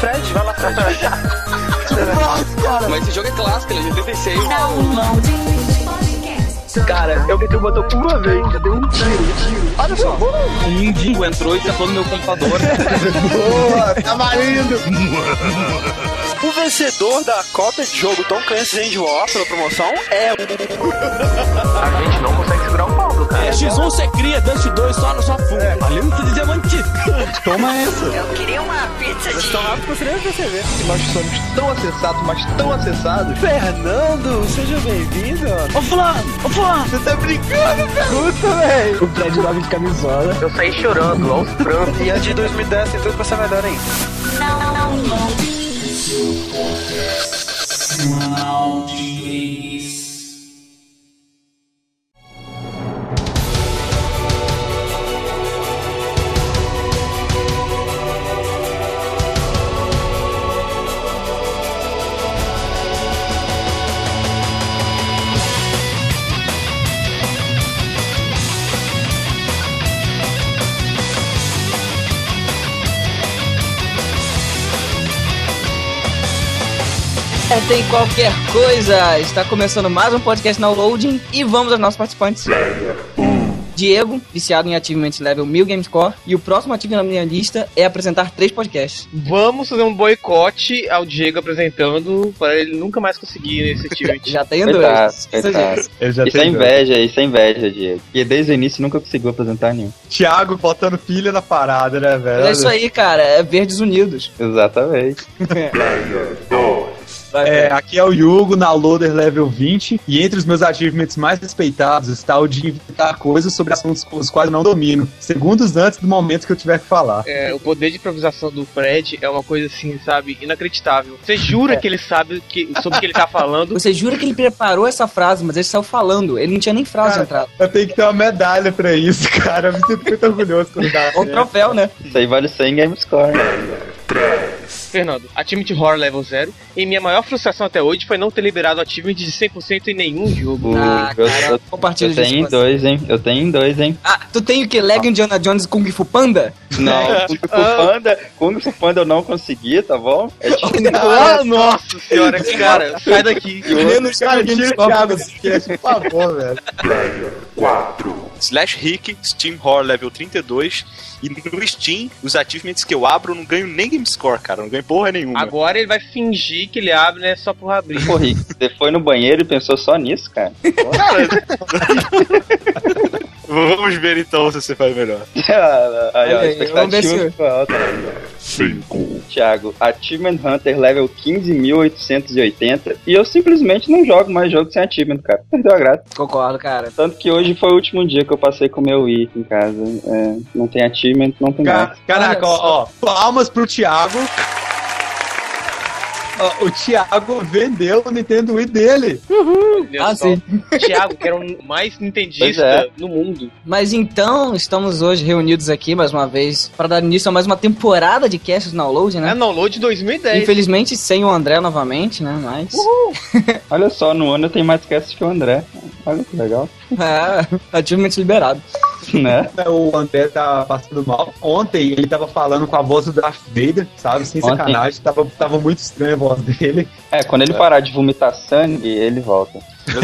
Fred, vai lá, Fred. Mas esse jogo é clássico, ele é de 86. Cara, eu tentei botar uma vez, eu dei um tiro. Olha só. Um mendigo entrou e tentou no meu computador. Boa, tá valendo. O vencedor da cópia de jogo Tom Clancy's End War pela promoção é o... A gente não consegue segurar o Paulo, cara. É X1 você cria, Dust 2 só na sua funda. Aliança de diamante. Toma essa. Eu queria uma pizza de... estão rápido que você nem perceber. Nós somos tão acessados, mas tão acessados. Fernando, seja bem-vindo. Ô fulano, ô fulano. Você tá brincando, cara? Puta, velho. O Fred dorme de camisola. Eu saí chorando, aos prantos. E a de 2010 tem tudo pra ser melhor ainda. É, tem qualquer coisa. Está começando mais um podcast na Loading e vamos aos nossos participantes. Diego, viciado em Achievement Level 1000 Gamescore, e o próximo ativo na minha lista é apresentar três podcasts. Vamos fazer um boicote ao Diego apresentando para ele nunca mais conseguir esse achievement. Já tem Coitado, dois. Isso é inveja, isso é inveja, Diego. E desde o início nunca conseguiu apresentar nenhum. Thiago botando pilha na parada, né, velho? É isso aí, cara. É Verdes Unidos. Exatamente. Vai, É, aqui é o Yugo na Loader Level 20 e entre os meus achievements mais respeitados está o de inventar coisas sobre assuntos com os quais eu não domino, segundos antes do momento que eu tiver que falar. É, o poder de improvisação do Fred é uma coisa assim, sabe, inacreditável. Você jura que ele sabe que, sobre o que ele tá falando. Você jura que ele preparou essa frase, mas ele saiu falando. Ele não tinha nem frase Cara, entrada. Eu tenho que ter uma medalha pra isso, cara. Eu me sinto muito orgulhoso quando dá. Ou troféu, né? Isso aí vale 100 Gamescore. Fernando, Achievement Horror Level 0. E minha maior frustração até hoje foi não ter liberado o Achievement de 100% em nenhum jogo. Ah, eu, cara, eu, compartilha eu tenho em dois, hein? Eu tenho em dois, hein? Ah, tu tem o que? Lego Indiana Jones e Kung Fu Panda? Não, Kung Fu Panda, Kung Fu Panda eu não consegui, tá bom? É tipo, Ah, nossa senhora, cara, sai daqui. Menos Cara, tira o Thiago por favor, velho. Slash Rick, Steam Horror Level 32. E no Steam, os achievements que eu abro, eu não ganho nem game score, cara. Não ganho porra nenhuma. Agora ele vai fingir que ele abre, né, só por abrir. Pô, Rick, você foi no banheiro e pensou só nisso, cara? Vamos ver então se você faz melhor. aí, ó, a expectativa ficou alta. Thiago, Achievement Hunter level 15.880 e eu simplesmente não jogo mais jogo sem achievement, cara. Perdeu a graça. Concordo, cara. Tanto que hoje foi o último dia que eu passei com o meu Wii em casa. É, não tem achievement, não tem Ca- nada. Caraca, Olha ó, ó, palmas pro Thiago. Ó, o Thiago vendeu o Nintendo Wii dele. Deus Ah, sim. Thiago, que era o mais nintendista é. no mundo. Mas então, estamos hoje reunidos aqui mais uma vez para dar início a mais uma temporada de casts download, É né? download 2010. Infelizmente sem o André novamente, né? Mas. Olha só, no ano eu tenho mais cast que o André. Olha que legal. É, ativamente liberado. Né? O André tá passando mal. Ontem ele tava falando com a voz do Darth Vader, sabe? Sem Ontem. sacanagem. Tava, tava muito estranha a voz dele. É, quando ele parar de vomitar sangue, ele volta.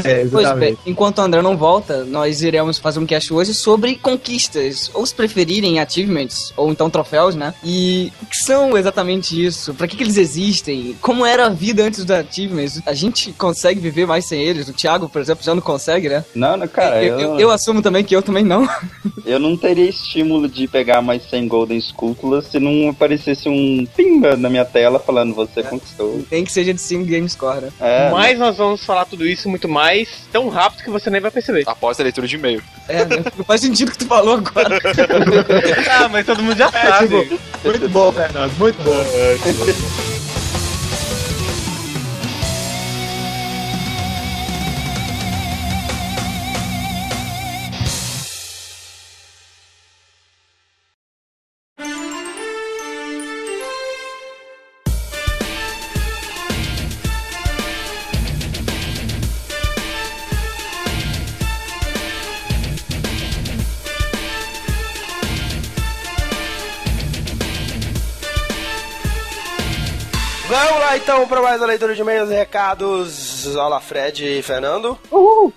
É, Pois bem, enquanto o André não volta, nós iremos fazer um cast hoje sobre conquistas, ou se preferirem, achievements, ou então troféus, né? E o que são exatamente isso? Pra que, que eles existem? Como era a vida antes dos achievements? A gente consegue viver mais sem eles? O Thiago, por exemplo, já não consegue, né? Não, não, cara, eu, eu, eu- eu assumo também que eu também não. eu não teria estímulo de pegar mais 100 Golden Sculptulas se não aparecesse um pimba na minha tela falando você conquistou. Nem que seja de 5 game score, né? É, Mas nós vamos falar tudo isso muito mais, tão rápido que você nem vai perceber. Após a leitura de e-mail. É, né? Não faz sentido o que tu falou agora. ah, mas todo mundo já É, sabe. tipo, muito bom, Fernando. Muito bom. Lá então para mais a leitura de e-mails e recados. Olá, Fred e Fernando.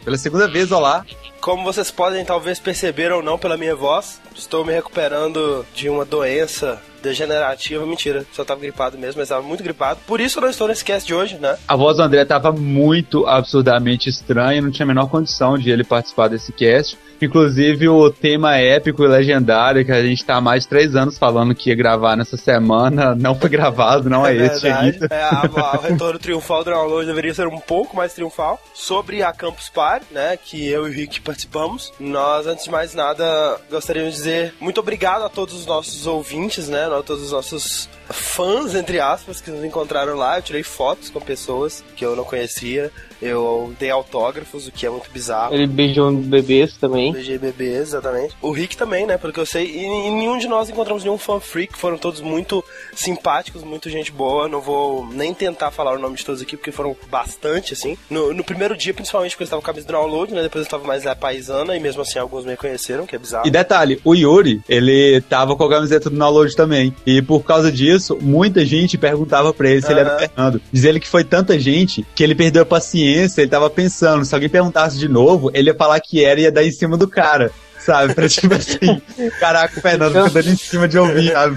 Pela segunda vez, olá. Como vocês podem talvez perceber ou não pela minha voz, estou me recuperando de uma doença degenerativa. Mentira, só tava gripado mesmo, mas tava muito gripado. Por isso eu não estou nesse cast de hoje, né? A voz do André tava muito absurdamente estranha, não tinha a menor condição de ele participar desse cast. Inclusive o tema épico e legendário que a gente tá há mais de três anos falando que ia gravar nessa semana, não foi gravado, não é, é este ainda. É, a, a, o retorno triunfal do download deveria ser um pouco mais triunfal. Sobre a Campus Party, né, que eu e o Rick participamos, nós, antes de mais nada, gostaríamos de dizer muito obrigado a todos os nossos ouvintes, né, a todos os nossos fãs, entre aspas, que nos encontraram lá. Eu tirei fotos com pessoas que eu não conhecia. Eu dei autógrafos, o que é muito bizarro. Ele beijou bebês também. Beijei bebês, exatamente. O Rick também, né? Pelo que eu sei. E, e nenhum de nós encontramos nenhum fan freak. Foram todos muito simpáticos, muito gente boa. Não vou nem tentar falar o nome de todos aqui, porque foram bastante, assim. No, no primeiro dia, principalmente, porque eles estavam com a camisa do download, né? Depois eu estava mais a paisana, e mesmo assim alguns me reconheceram, que é bizarro. E detalhe, o Yuri, ele tava com a camiseta do download também. E por causa disso, muita gente perguntava pra ele se ele era Fernando. Diz ele que foi tanta gente que ele perdeu a paciência, ele tava pensando, se alguém perguntasse de novo, ele ia falar que era e ia dar em cima do cara. Sabe? Pra tipo assim, caraca, o Fernando fica dando em cima de ouvir, sabe?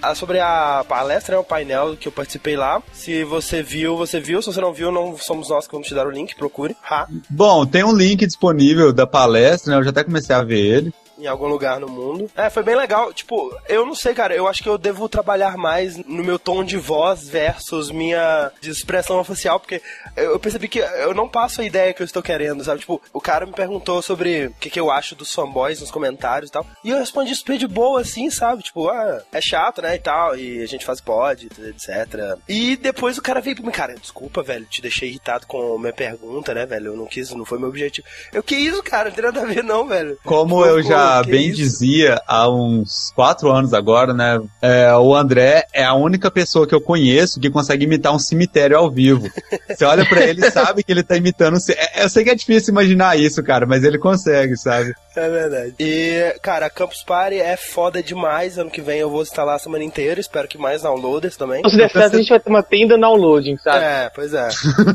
Ah, sobre a palestra, né, o painel que eu participei lá. Se você viu, você viu. Se você não viu, não somos nós que vamos te dar o link, procure. Ha. Bom, tem um link disponível da palestra, né? Eu já até comecei a ver ele em algum lugar no mundo. É, foi bem legal. Tipo, eu não sei, cara, eu acho que eu devo trabalhar mais no meu tom de voz versus minha expressão oficial, porque eu percebi que eu não passo a ideia que eu estou querendo, sabe? Tipo, o cara me perguntou sobre o que, que eu acho dos fanboys nos comentários e tal, e eu respondi super de boa, assim, sabe? Tipo, ah, é chato, né, e tal, e a gente faz pod, etc. E depois o cara veio pra mim, cara, desculpa, velho, te deixei irritado com a minha pergunta, né, velho? Eu não quis, não foi meu objetivo. Eu, que isso, cara? Não tem nada a ver, não, velho. Como eu já bem isso? dizia há uns quatro anos agora, né? É, o André é a única pessoa que eu conheço que consegue imitar um cemitério ao vivo. Você olha para ele e sabe que ele tá imitando. É, eu sei que é difícil imaginar isso, cara, mas ele consegue, sabe? É verdade. E, cara, a Campus Party é foda demais. Ano que vem eu vou instalar a semana inteira. Espero que mais downloaders também. Se der certo, a gente vai ter uma tenda downloading, sabe? É, pois é.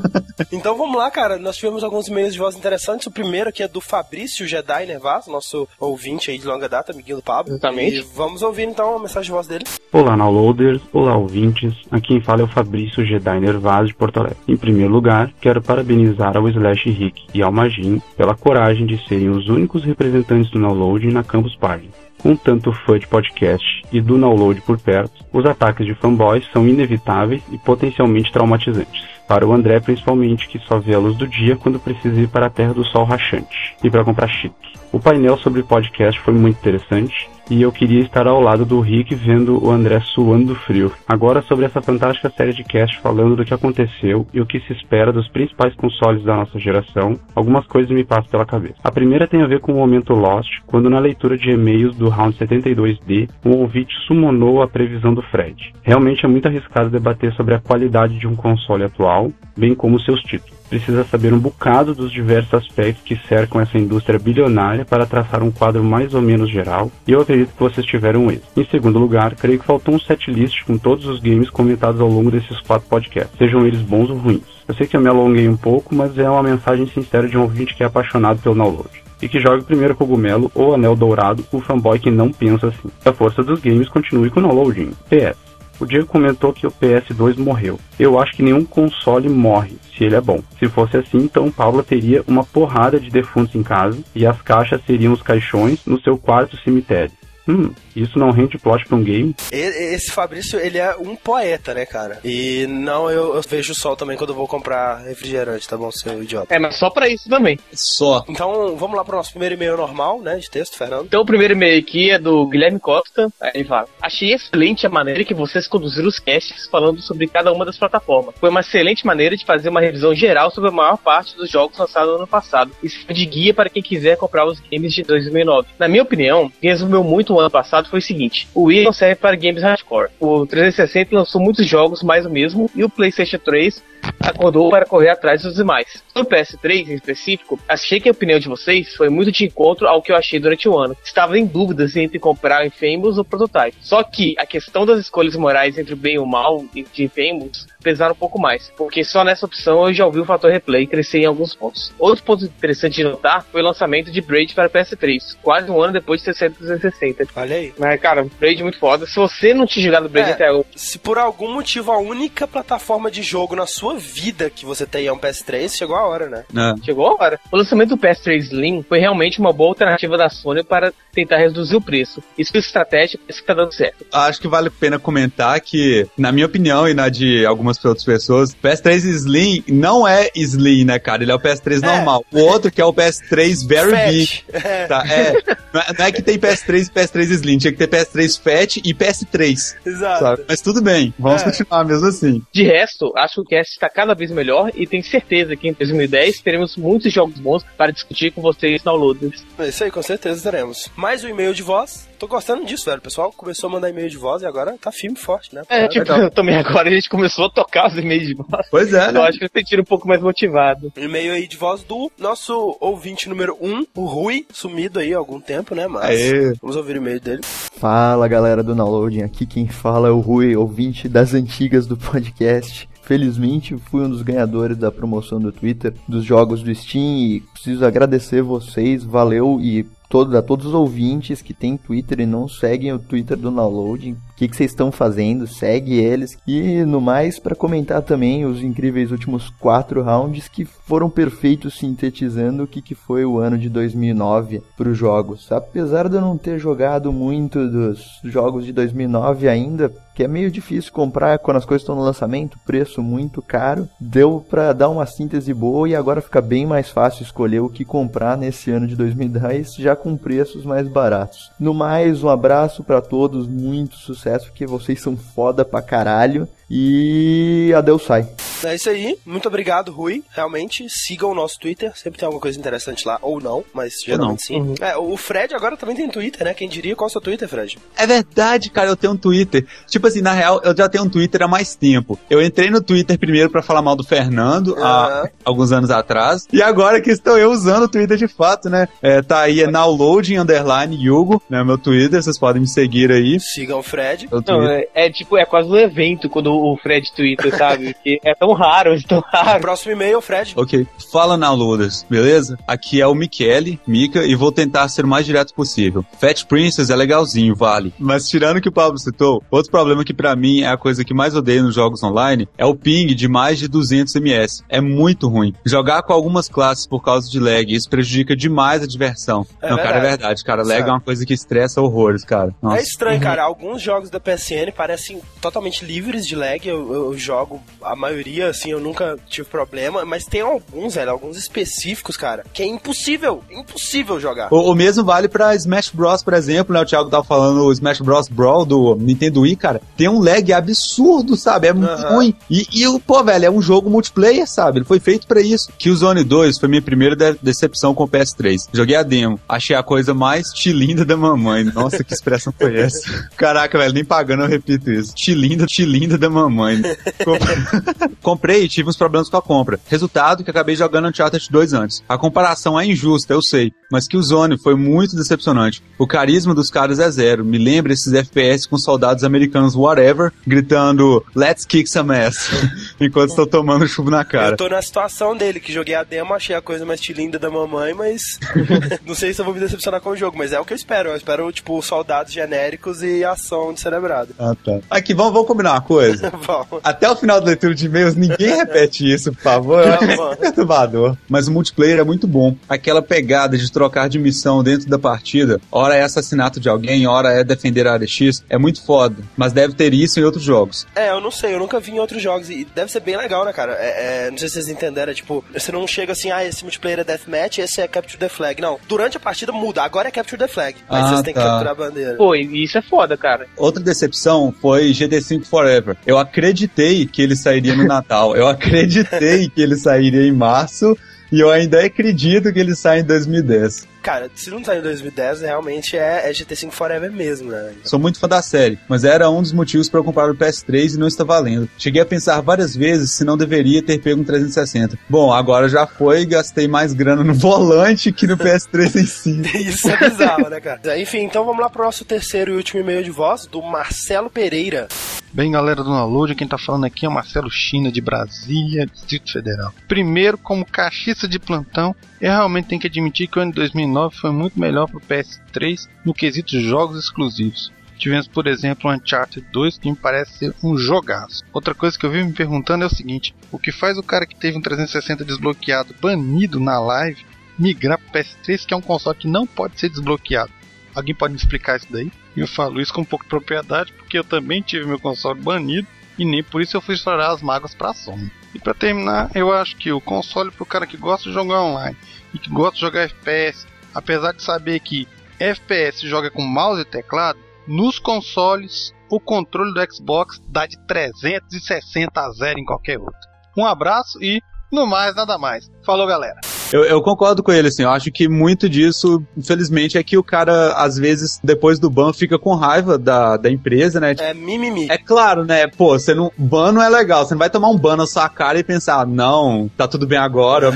então vamos lá, cara. Nós tivemos alguns e-mails de voz interessantes. O primeiro aqui é do Fabrício Jedi Nervaz, nosso ouvinte aí de longa data, amiguinho do Pablo. Exatamente. E vamos ouvir então a mensagem de voz dele. Olá, downloaders. Olá, ouvintes. Aqui quem fala é o Fabrício Jedi Nervaz de Porto Alegre. Em primeiro lugar, quero parabenizar ao Slash Rick e ao Magin pela coragem de serem os únicos representantes representantes do download na Campus Party. Com tanto fã de podcast e do download por perto, os ataques de fanboys são inevitáveis e potencialmente traumatizantes. Para o André, principalmente, que só vê a luz do dia quando precisa ir para a terra do sol rachante e para comprar cheetos. O painel sobre podcast foi muito interessante e eu queria estar ao lado do Rick vendo o André suando do frio. Agora sobre essa fantástica série de cast falando do que aconteceu e o que se espera dos principais consoles da nossa geração, algumas coisas me passam pela cabeça. A primeira tem a ver com o momento Lost, quando na leitura de e-mails do Round 72D, um ouvinte summonou a previsão do Fred. Realmente é muito arriscado debater sobre a qualidade de um console atual, bem como seus títulos precisa saber um bocado dos diversos aspectos que cercam essa indústria bilionária para traçar um quadro mais ou menos geral, e eu acredito que vocês tiveram isso. Em segundo lugar, creio que faltou um setlist com todos os games comentados ao longo desses quatro podcasts, sejam eles bons ou ruins. Eu sei que eu me alonguei um pouco, mas é uma mensagem sincera de um ouvinte que é apaixonado pelo download e que jogue primeiro Cogumelo ou Anel Dourado, o fanboy que não pensa assim. A força dos games continue com o downloading. PS. O Diego comentou que o PS2 morreu. Eu acho que nenhum console morre, se ele é bom. Se fosse assim, então Paula teria uma porrada de defuntos em casa e as caixas seriam os caixões no seu quarto cemitério. Hum, isso não rende plot pra um game? Esse Fabrício, ele é um poeta, né, cara? E não, eu, eu vejo o sol também quando eu vou comprar refrigerante, tá bom, seu idiota? É, mas só pra isso também. Só. Então, vamos lá pro nosso primeiro e-mail normal, né, de texto, Fernando. Então, o primeiro e-mail aqui é do Guilherme Costa. Aí ele fala: Achei excelente a maneira que vocês conduziram os casts falando sobre cada uma das plataformas. Foi uma excelente maneira de fazer uma revisão geral sobre a maior parte dos jogos lançados no ano passado. Isso de guia para quem quiser comprar os games de 2009. Na minha opinião, resumiu muito o ano passado foi o seguinte: o Wii não serve para games hardcore. O 360 lançou muitos jogos mais o mesmo e o PlayStation 3 acordou para correr atrás dos demais. No PS3, em específico, achei que a opinião de vocês foi muito de encontro ao que eu achei durante o ano. Estava em dúvidas entre comprar Infamous ou Prototype. Só que a questão das escolhas morais entre o bem e o mal de Infamous pesaram um pouco mais, porque só nessa opção eu já ouvi o fator replay crescer em alguns pontos. Outro ponto interessante de notar foi o lançamento de Braid para PS3, quase um ano depois de ter saído 360. Olha aí. Mas, cara, Braid é muito foda. Se você não tinha jogado Braid É. até hoje, Se por algum motivo a única plataforma de jogo na sua vida que você tem é um PS3, chegou a hora, né? Chegou a hora. O lançamento do PS3 Slim foi realmente uma boa alternativa da Sony para tentar reduzir o preço. Isso é estratégia parece que tá dando certo. Acho que vale a pena comentar que, na minha opinião e na de algumas outras pessoas, o PS3 Slim não é Slim, né, cara? Ele é o PS3 normal. O outro que é o PS3 Very Fat. Big. É. Tá, é. É- não é que tem PS3 e PS3 Slim, tinha que ter PS3 Fat e PS3. Exato. sabe? Mas tudo bem, vamos É. continuar mesmo assim. De resto, acho que o cast está cada vez melhor e tenho certeza que em 2010 teremos muitos jogos bons para discutir com vocês downloaders. É isso aí, com certeza teremos. Mais um e-mail de voz. Tô gostando disso, velho. O pessoal começou a mandar e-mail de voz e agora tá firme e forte, né? É, tipo, também agora a gente começou a tocar os e-mails de voz. Pois é, Eu acho que eu sentiram um pouco mais motivado. E-mail aí de voz do nosso ouvinte número 1, um, o Rui, sumido aí há algum tempo, né? Mas Aê. vamos ouvir o e-mail dele. Fala galera do Downloading, aqui quem fala é o Rui, ouvinte das antigas do podcast. Felizmente fui um dos ganhadores da promoção do Twitter dos jogos do Steam e preciso agradecer vocês, valeu e todo, a todos os ouvintes que têm Twitter e não seguem o Twitter do Downloading. O que, que vocês estão fazendo? Segue eles. E no mais, para comentar também os incríveis últimos quatro rounds que foram perfeitos sintetizando o que, que foi o ano de 2009 para os jogos. Apesar de eu não ter jogado muito dos jogos de 2009 ainda, que é meio difícil comprar quando as coisas estão no lançamento, preço muito caro, deu para dar uma síntese boa e agora fica bem mais fácil escolher o que comprar nesse ano de 2010, já com preços mais baratos. No mais, um abraço para todos, muito sucesso, porque vocês são foda pra caralho. E adeus sai. É isso aí. Muito obrigado, Rui. Realmente, sigam o nosso Twitter. Sempre tem alguma coisa interessante lá, ou não, mas geralmente sim. Uhum. É, o Fred agora também tem Twitter, né? Quem diria qual é o seu Twitter, Fred? É verdade, cara, eu tenho um Twitter. Tipo assim, na real, eu já tenho um Twitter há mais tempo. Eu entrei no Twitter primeiro pra falar mal do Fernando, há alguns anos atrás. E agora que estou eu usando o Twitter de fato, né? É, tá aí, é nowloading, underline, Yugo, né? Meu Twitter, vocês podem me seguir aí. Sigam o Fred. Não, é, é tipo, é quase um evento quando o Fred twitta, sabe? Porque é tão raro, é tão raro. Próximo e-mail, Fred. Ok. Fala downloaders, beleza? Aqui é o Michele, Mika, e vou tentar ser o mais direto possível. Fat Princess é legalzinho, vale. Mas tirando o que o Pablo citou, outro problema que pra mim é a coisa que mais odeio nos jogos online é o ping de mais de 200 ms. É muito ruim. Jogar com algumas classes por causa de lag, isso prejudica demais a diversão. É Não, cara, é verdade. verdade, cara. Lag Certo. é uma coisa que estressa horrores, cara. Nossa. É estranho, cara. Alguns jogos da PSN parecem totalmente livres de lag. Eu, eu jogo a maioria, assim, eu nunca tive problema. Mas tem alguns, velho, alguns específicos, cara, que é impossível, impossível jogar. O, o mesmo vale pra Smash Bros, por exemplo, né? O Thiago tava falando o Smash Bros Brawl do Nintendo Wii, cara. Tem um lag absurdo, sabe? É muito Aham. ruim. E, e, o- pô, velho, é um jogo multiplayer, sabe? Ele foi feito pra isso. Killzone 2 foi minha primeira de- decepção com o PS3. Joguei a demo. Achei a coisa mais tilinda da mamãe. Nossa, que expressão foi essa? Caraca, velho, nem pagando eu repito isso. Tilinda, tilinda da mamãe. Comp- Comprei e tive uns problemas com a compra. Resultado que acabei jogando Uncharted 2 antes. A comparação é injusta, eu sei, mas Killzone foi muito decepcionante. O carisma dos caras é zero. Me lembra esses FPS com soldados americanos whatever, gritando Let's kick some ass, enquanto estou tomando chuva na cara. Eu tô na situação dele, que joguei a demo, achei a coisa mais tilinda da mamãe, mas não sei se eu vou me decepcionar com o jogo, mas é o que eu espero. Eu espero, tipo, soldados genéricos e ação descerebrada. Ah, tá. Aqui, vamos, vamos combinar uma coisa. Vamos. Até o final da leitura de e-mails, ninguém repete isso, por favor. Tá É bom. muito perturbador. Mas o multiplayer é muito bom. Aquela pegada de trocar de missão dentro da partida, ora é assassinato de alguém, ora é defender a área X, é muito foda. Mas deve ter isso em outros jogos. É, eu não sei, eu nunca vi em outros jogos e deve ser bem legal, né, cara? É, é, não sei se vocês entenderam, é tipo, você não chega assim, ah, esse multiplayer é deathmatch, esse é capture the flag. Não, durante a partida muda, agora é capture the flag. Aí Ah, vocês têm que tá. capturar a bandeira. Pô, e isso é foda, cara. Outra decepção foi GT5 Forever. Eu acreditei que ele sairia no Natal. Eu acreditei que ele sairia em março. E eu ainda acredito que ele sai em 2010. Cara, se não sair em 2010, realmente é, é GT5 Forever mesmo, né? Sou muito fã da série, mas era um dos motivos para eu comprar o PS3 e não está valendo. Cheguei a pensar várias vezes se não deveria ter pego um 360. Bom, agora já foi e gastei mais grana no volante que no PS3 em si. Isso é bizarro, né, cara? Enfim, então vamos lá pro nosso terceiro e último e-mail de voz, do Marcelo Pereira. Bem, galera do Download, quem tá falando aqui é o Marcelo China, de Brasília, Distrito Federal. Primeiro, como cachista de plantão, eu realmente tenho que admitir que o ano de 2009 foi muito melhor pro PS3 no quesito jogos exclusivos. Tivemos, por exemplo, o Uncharted 2, que me parece ser um jogaço. Outra coisa que eu vi me perguntando é o seguinte: o que faz o cara que teve um 360 desbloqueado banido na live migrar pro PS3, que é um console que não pode ser desbloqueado? Alguém pode me explicar isso daí? Eu falo isso com um pouco de propriedade, porque eu também tive meu console banido e nem por isso eu fui explorar as mágoas pra Sony. E para terminar, eu acho que o console pro cara que gosta de jogar online e que gosta de jogar FPS, apesar de saber que FPS joga com mouse e teclado, nos consoles o controle do Xbox dá de 360 a 0 em qualquer outro. Um abraço e no mais, nada mais. Falou, galera. Eu, eu, concordo com ele, assim. Eu acho que muito disso, infelizmente, é que o cara, às vezes, depois do ban, fica com raiva da, da empresa, né? É mimimi. É claro, né? Pô, você não. Ban não é legal. Você não vai tomar um ban na sua cara e pensar, não, tá tudo bem agora.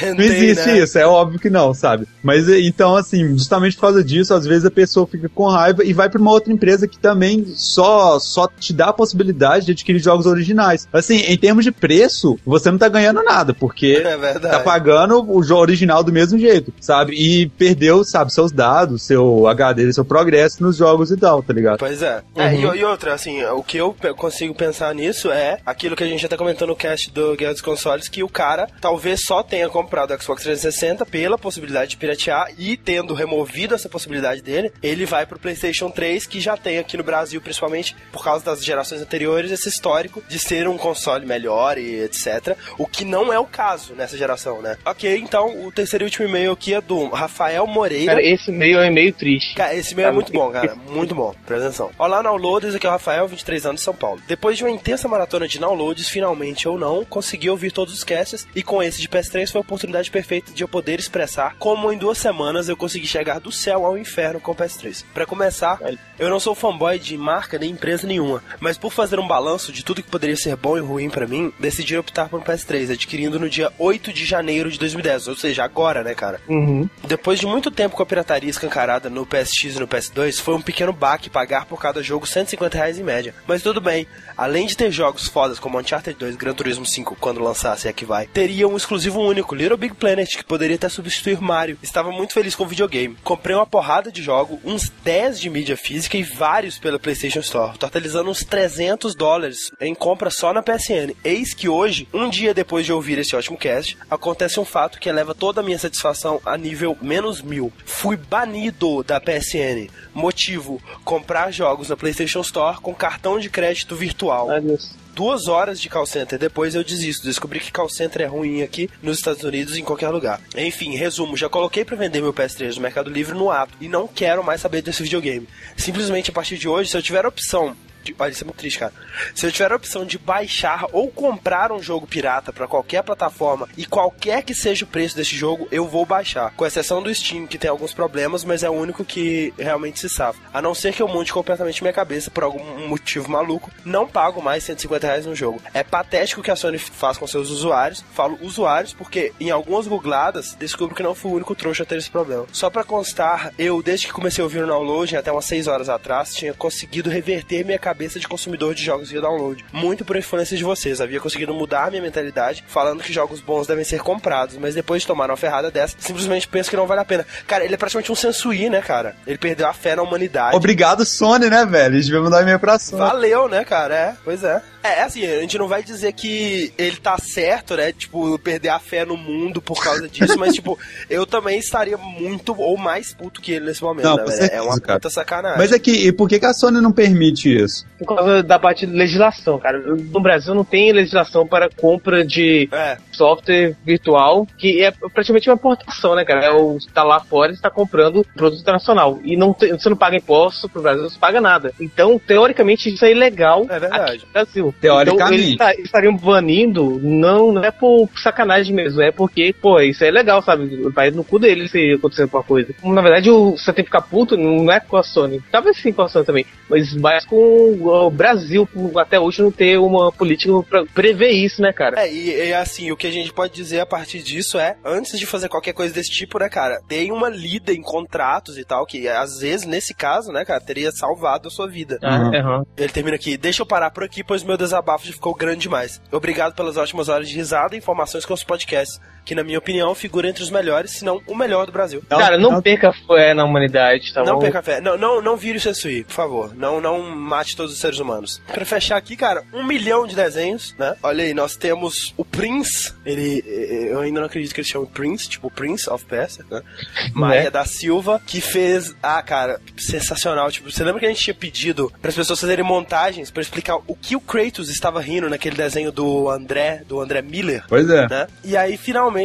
É, não existe né? isso, é óbvio que não, sabe? Mas então, assim, justamente por causa disso, às vezes a pessoa fica com raiva e vai pra uma outra empresa que também só, só te dá a possibilidade de adquirir jogos originais. Assim, em termos de preço, você não tá ganhando nada, porque é tá pagando o jogo original do mesmo jeito, sabe? E perdeu, sabe, seus dados, seu HD, seu progresso nos jogos e tal, tá ligado? Pois é. Uhum. é e, e, outra, assim, o que eu consigo pensar nisso é aquilo que a gente já tá comentando no cast do Guerra dos Consoles, que o cara talvez só tenha comprado o Xbox 360 pela possibilidade de piratear e tendo removido essa possibilidade dele, ele vai pro PlayStation 3, que já tem aqui no Brasil, principalmente por causa das gerações anteriores, esse histórico de ser um console melhor e etc. O que não é o caso nessa geração, né? Ok, então o terceiro e último e-mail aqui é do Rafael Moreira. Cara, esse e-mail é e-mail triste. Cara, esse e-mail é muito bom, cara. Muito bom. Presta atenção. Olá, downloaders. Aqui é o Rafael, 23 anos de São Paulo. Depois de uma intensa maratona de downloads, finalmente ou não, consegui ouvir todos os casts e com esse de PS3 foi a oportunidade perfeita de eu poder expressar como em duas semanas eu consegui chegar do céu ao inferno com o PS3. Para começar, eu não sou fanboy de marca nem empresa nenhuma, mas por fazer um balanço de tudo que poderia ser bom e ruim para mim, decidi optar por um PS3, adquirindo no dia 8 de janeiro de 2010, ou seja, agora, né, cara? Uhum. Depois de muito tempo com a pirataria escancarada no PSX e no PS2, foi um pequeno baque pagar por cada jogo 150 reais em média. Mas tudo bem, além de ter jogos fodas como Uncharted 2 Gran Turismo 5 quando lançasse é que vai, teria um exclusivo único, Little Big Planet, que poderia até substituir Mario. Estava muito feliz com o videogame. Comprei uma porrada de jogo, uns 10 de mídia física e vários pela PlayStation Store, totalizando uns 300 dólares em compra só na PSN. Eis que hoje, um dia depois de ouvir esse ótimo cast, acontece um fato que eleva toda a minha satisfação a nível menos mil. Fui banido da PSN. Motivo: comprar jogos na PlayStation Store com cartão de crédito virtual. Duas horas de call center depois eu desisto. Descobri que call center é ruim aqui nos Estados Unidos em qualquer lugar. Enfim, resumo: já coloquei para vender meu PS3 no Mercado Livre no ato e não quero mais saber desse videogame. Simplesmente a partir de hoje, se eu tiver a opção isso é muito triste, cara. Se eu tiver a opção de baixar ou comprar um jogo pirata para qualquer plataforma e qualquer que seja o preço desse jogo, eu vou baixar. Com exceção do Steam, que tem alguns problemas, mas é o único que realmente se safa. A não ser que eu monte completamente minha cabeça por algum motivo maluco, não pago mais 150 reais no jogo. É patético o que a Sony faz com seus usuários. Falo usuários porque em algumas googladas descubro que não fui o único trouxa a ter esse problema. Só para constar, eu, desde que comecei a ouvir o download, até umas 6 horas atrás, tinha conseguido reverter minha cabeça cabeça de consumidor de jogos via download. Muito por influência de vocês. Havia conseguido mudar a minha mentalidade, falando que jogos bons devem ser comprados, mas depois de tomar uma ferrada dessa, simplesmente penso que não vale a pena. Cara, ele é praticamente um Sensui, né, cara? Ele perdeu a fé na humanidade. Obrigado, Sony, né, velho? A gente vai mandar e-mail pra Sony. Valeu, né, cara? É, pois é. É, assim, a gente não vai dizer que ele tá certo, né? Tipo, perder a fé no mundo por causa disso, mas, tipo, eu também estaria muito ou mais puto que ele nesse momento, não, né? Certeza, é uma cara. puta sacanagem. Mas é que, e por que, que a Sony não permite isso? Por causa da parte de legislação, cara. No Brasil não tem legislação para compra de É. software virtual, que é praticamente uma importação, né, cara? É o tá lá fora e está comprando produto internacional. E não tem- você não paga imposto pro Brasil, você paga nada. Então, teoricamente, isso é ilegal É verdade. aqui no Brasil. Teoricamente. Então, eles tá- estariam banindo, não, não é por sacanagem mesmo, é porque, pô, isso é legal, sabe? Vai no cu deles se acontecer alguma coisa. Na verdade, o, você tem que ficar puto, não é com a Sony. Talvez sim com a Sony também, mas mais com o Brasil, por até hoje não ter uma política pra prever isso, né, cara? É, e, e assim, o que a gente pode dizer a partir disso é, antes de fazer qualquer coisa desse tipo, né, cara, deem uma lida em contratos e tal, que às vezes, nesse caso, né, cara, teria salvado a sua vida. Ah, aham. Ele termina aqui, deixa eu parar por aqui, pois meu desabafo já ficou grande demais. Obrigado pelas ótimas horas de risada e informações com os podcasts, que na minha opinião figura entre os melhores, se não o melhor do Brasil. Cara, não, perca fé na humanidade, tá não bom? perca fé. Não, não, não vire o Sensui, por favor. Não, não mate todos os seres humanos. Pra fechar aqui, cara, um milhão de desenhos, né? Olha aí, nós temos o Prince. Ele. eh, Eu ainda não acredito que ele chama Prince, tipo Prince of Persia, né? Maia da Silva, que fez. Ah, cara, sensacional. Tipo, você lembra que a gente tinha pedido para as pessoas fazerem montagens pra explicar o que o Kratos estava rindo naquele desenho do André, do André Miller? Pois é. né? E aí, finalmente,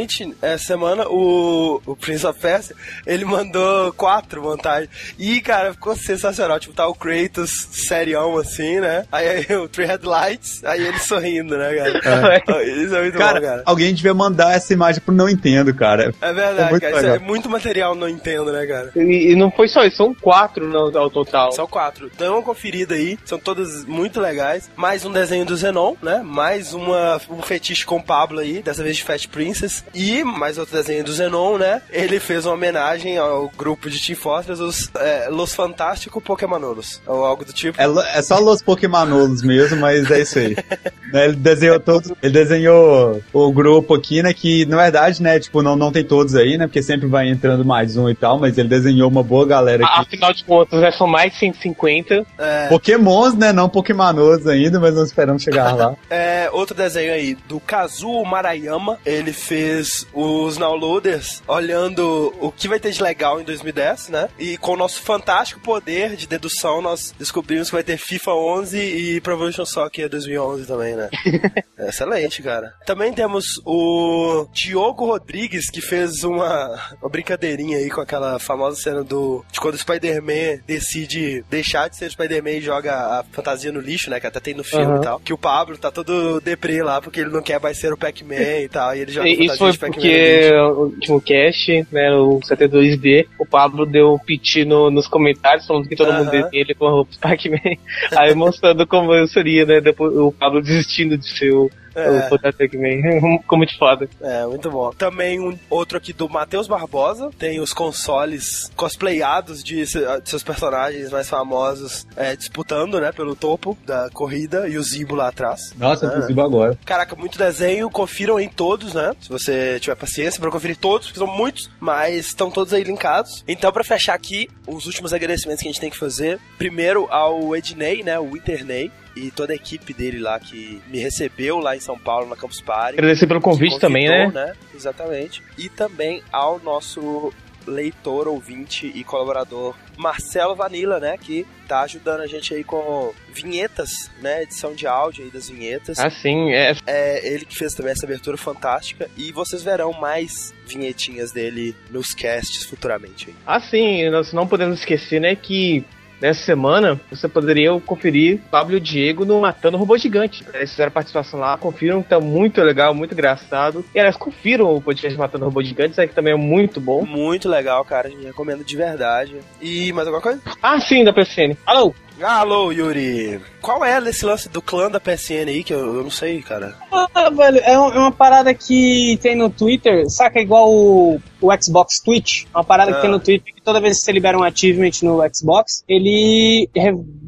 essa semana, o, o Prince of Persia, ele mandou quatro montagens. E, cara, ficou sensacional. Tipo, tá o Kratos serião, assim, né? Aí, aí o Three Headlights, aí ele sorrindo, né, cara? Isso é muito Cara, bom, cara. alguém devia mandar essa imagem pro Não Entendo, cara. É verdade, muito cara. Isso é muito material, não entendo, né, cara? E, e não foi só isso, são quatro no, ao total. São quatro. Dão uma conferida aí. São todas muito legais. Mais um desenho do Zenon, né? Mais uma, um fetiche com o Pablo aí, dessa vez de Fast Princess. E mais outro desenho do Zenon, né? Ele fez uma homenagem ao grupo de Team Fortress, os é, Los Fantástico Pokémonolos. Ou algo do tipo. É, é só Los Pokémonolos mesmo, mas é isso aí. Né, ele desenhou todos. Ele desenhou o grupo aqui, né? Que na verdade, né? Tipo, não, não tem todos aí, né? Porque sempre vai entrando mais um e tal, mas ele desenhou uma boa galera aqui. Afinal de contas, né, são mais de 150. É, Pokémons, né? Não Pokémonos ainda, mas nós esperamos chegar lá. É, outro desenho aí, do Kazuo Marayama. Ele fez os downloaders olhando o que vai ter de legal em 2010, né? E com o nosso fantástico poder de dedução, nós descobrimos que vai ter FIFA 11 e Pro Evolution Soccer 2011 também, né? Excelente, cara. Também temos o Diogo Rodrigues, que fez uma, uma brincadeirinha aí com aquela famosa cena do de quando o Spider-Man decide deixar de ser Spider-Man e joga a fantasia no lixo, né? Que até tem no filme Aham. e tal. Que o Pablo tá todo deprê lá porque ele não quer mais ser o Pac-Man e tal. E ele joga a E Isso foi porque o último cast, né, o 72D, o Pablo deu piti no, nos comentários falando que todo mundo Aham. desenha ele com a roupa do Pac-Man. Aí mostrando como eu seria, né, depois o Pablo desistindo de ser o, É. o fantasma Pac-Man. Ficou muito foda. É, muito bom. Também um outro aqui do Matheus Barbosa. Tem os consoles cosplayados de, se- de seus personagens mais famosos é, disputando, né, pelo topo da corrida e o Zibo lá atrás. Nossa, É. inclusive agora. Caraca, muito desenho, confiram em todos, né? Se você tiver paciência pra conferir todos, porque são muitos, mas estão todos aí linkados. Então, pra fechar aqui, os últimos agradecimentos que a gente tem que fazer. Primeiro ao Ednei, né? O Internei. E toda a equipe dele lá que me recebeu lá em São Paulo, na Campus Party. Agradecer pelo convite Que também, né? convidou, Exatamente. E também ao nosso leitor, ouvinte e colaborador Marcelo Vanilla, né, que tá ajudando a gente aí com vinhetas, né, edição de áudio aí das vinhetas. Ah, sim, é. É ele que fez também essa abertura fantástica e vocês verão mais vinhetinhas dele nos casts futuramente aí. Ah, sim, nós não podemos esquecer, né, que nessa semana você poderia conferir Pablo e o Diego no Matando Robô Gigante. Eles fizeram participação lá, confiram, tá muito legal, muito engraçado. E aliás, confiram o podcast Matando Robô Gigante, isso aqui também é muito bom. Muito legal, cara, a gente recomenda de verdade. E mais alguma coisa? Ah, sim, da PSN. Alô! Alô, Yuri! Qual é esse lance do clã da PSN aí que eu, eu não sei, cara? Ah, velho, é é uma parada que tem no Twitter, saca igual o, o Xbox Twitch? Uma parada Ah. que tem no Twitter que toda vez que você libera um achievement no Xbox, ele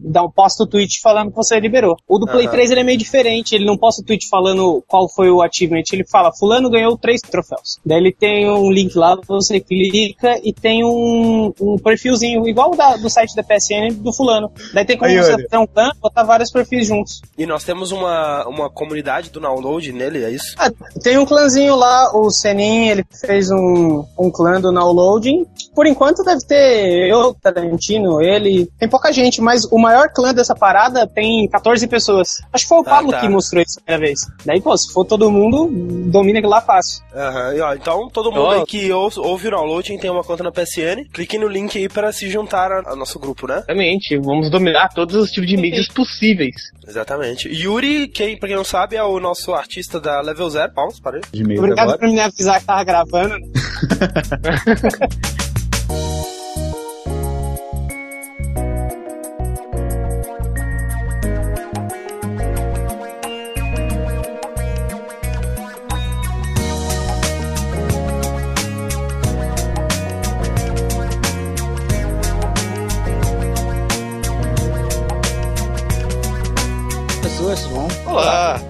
dá um posta o tweet falando que você liberou. O do Play Aham. 3 ele é meio diferente, ele não posta o tweet falando qual foi o achievement, ele fala, fulano ganhou três troféus. Daí ele tem um link lá, você clica e tem um, um perfilzinho, igual da- do site da PSN do fulano. Daí tem como Aí, você ter um clã, botar vários perfis juntos. E nós temos uma, uma comunidade do download nele, é isso? Ah, tem um clãzinho lá, o Senin, ele fez um, um clã do downloading. Por enquanto deve ter eu, Tarantino, ele. Tem pouca gente, mas o maior maior clã dessa parada tem 14 pessoas. Acho que foi o Ah, Pablo tá. que mostrou isso a primeira vez. Daí, pô, se for todo mundo, domina aquilo lá fácil. Aham, e ó, então todo mundo aí que ouve, ouve o download e tem uma conta na PSN, clique no link aí para se juntar a- ao nosso grupo, né? Exatamente, vamos dominar todos os tipos de mídias possíveis. Exatamente. Yuri, quem, pra quem não sabe, é o nosso artista da Level Zero. Palmas. De Obrigado por me avisar que tava gravando.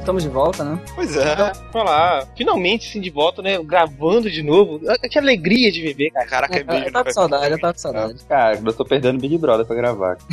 Estamos de volta, né? Pois é. Olá, finalmente sim de volta, né? Gravando de novo. Ah, Que alegria de viver, cara. Caraca, é Eu tava com saudade, eu tava com saudade. Cara, eu tô perdendo Big Brother pra gravar.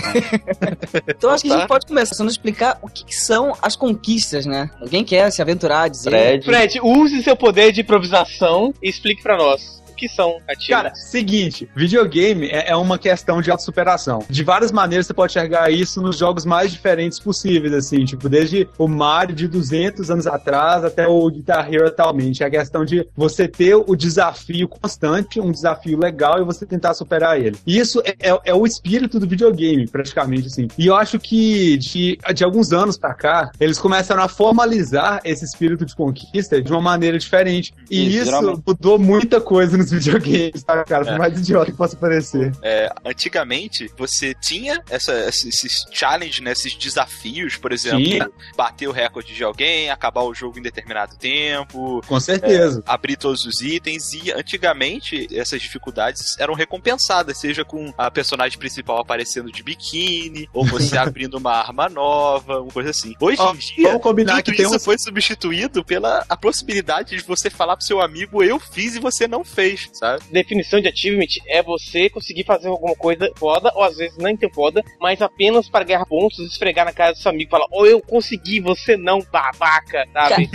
Então acho que a Tá. gente pode começar a explicar o que, que são as conquistas, né? Alguém quer se aventurar, dizer. Fred. Fred, use seu poder de improvisação e explique pra nós que são ativos. Cara, seguinte, videogame é, é uma questão de autossuperação. De várias maneiras você pode enxergar isso nos jogos mais diferentes possíveis, assim, tipo, desde o Mario de 200 anos atrás até o Guitar Hero atualmente. É a questão de você ter o desafio constante, um desafio legal e você tentar superar ele. Isso é, é- é o espírito do videogame, praticamente, assim. E eu acho que de, de alguns anos pra cá, eles começaram a formalizar esse espírito de conquista de uma maneira diferente. E Isso, isso mudou muita coisa nos videogames, tá, cara? Por É. mais idiota que possa parecer. É, antigamente, você tinha essa- esses challenge, né, esses desafios, por exemplo, bater o recorde de alguém, acabar o jogo em determinado tempo. Com certeza. é, abrir todos os itens. E antigamente, essas dificuldades eram recompensadas, seja com a personagem principal aparecendo de biquíni, ou você abrindo uma arma nova, uma coisa assim. Hoje Ó, em dia, vamos combinar tudo que tem isso uns- foi substituído pela a possibilidade de você falar pro seu amigo, eu fiz e você não fez, sabe? Definição de achievement é você conseguir fazer alguma coisa foda, ou às vezes nem tão foda, mas apenas para ganhar pontos, esfregar na cara do seu amigo e falar, ou eu consegui, você não, babaca, sabe?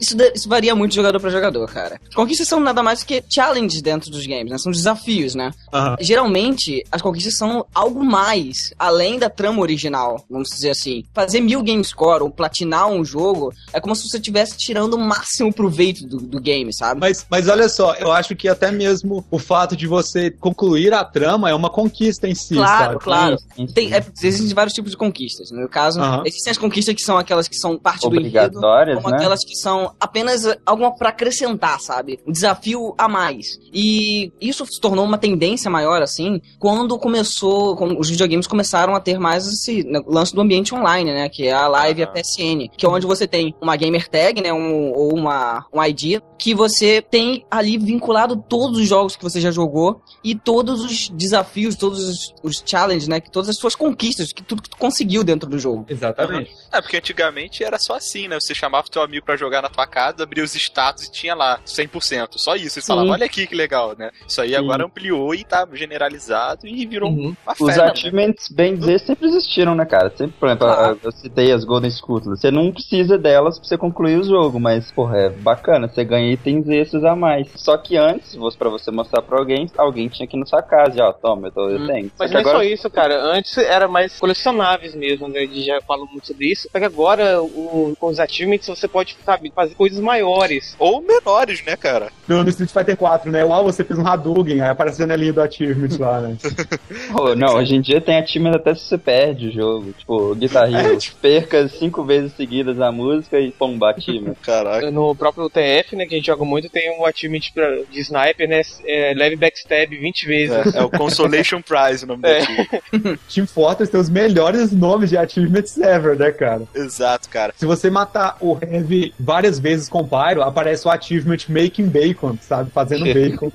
Isso, da- isso varia muito de jogador pra jogador, cara. Conquistas são nada mais do que challenges dentro dos games, né? São desafios, né? Aham. Geralmente, as conquistas são algo mais, além da trama original, vamos dizer assim. Fazer mil game score ou platinar um jogo é como se você estivesse tirando o máximo proveito do, do game, sabe? Mas, mas olha só, eu acho que até mesmo o fato de você concluir a trama é uma conquista em si, Claro, sabe? claro. Tem, é, existem vários tipos de conquistas. No caso, Aham. existem as conquistas que são aquelas que são parte do enredo, Obrigatórias, como né? aquelas que são apenas alguma pra acrescentar, sabe? Um desafio a mais. E isso se tornou uma tendência maior, assim, quando começou, quando os videogames começaram a ter mais esse né, lance do ambiente online, né? Que é a Live e a PSN. Que é onde você tem uma gamer tag, né? Um, ou uma, um ID, que você tem ali vinculado todos os jogos que você já jogou e todos os desafios, todos os, os challenges, né? Que todas as suas conquistas, que tudo que tu conseguiu dentro do jogo. Exatamente. É, porque antigamente era só assim, né? Você chamava o teu amigo pra jogar na tua casa, abria os status e tinha lá 100%. Só isso. E falava, olha aqui que legal, né? Isso aí Sim. agora ampliou e tá generalizado e virou uma Os festa. achievements, bem dizer, sempre existiram, né, cara? Sempre, por exemplo, Ah. eu citei as Golden Scuttles. Você não precisa delas pra você concluir o jogo, mas, porra, é bacana. Você ganha itens extras a mais. Só que antes, você- pra você mostrar pra alguém, alguém tinha que ir na sua casa e, ó, toma, eu, tô, eu tenho. Mas não é agora- só isso, cara. Antes era mais colecionáveis mesmo, né? De já falo muito sobre isso. Só que agora, o- com os achievements, você pode, sabe, fazer coisas maiores. Ou menores, né, cara? No, no Street Fighter 4, né? Uau, você fez um Hadouken, aí aparece a janelinha do achievement lá, né? Pô, não, hoje em dia tem achievement até se você perde o jogo. Tipo, Guitar É, tipo- perca cinco vezes seguidas a música e pomba achievement. Caraca. No próprio TF, né, que a gente joga muito, tem um achievement pra- de sniper, né? É, leve backstab 20 vezes. É, é o Consolation Prize o nome É. da time. Team Fortress tem os melhores nomes de achievements ever, né, cara? Exato, cara. Se você matar o Heavy várias vezes com Pyro, aparece o achievement Making Bacon, sabe? Fazendo bacon.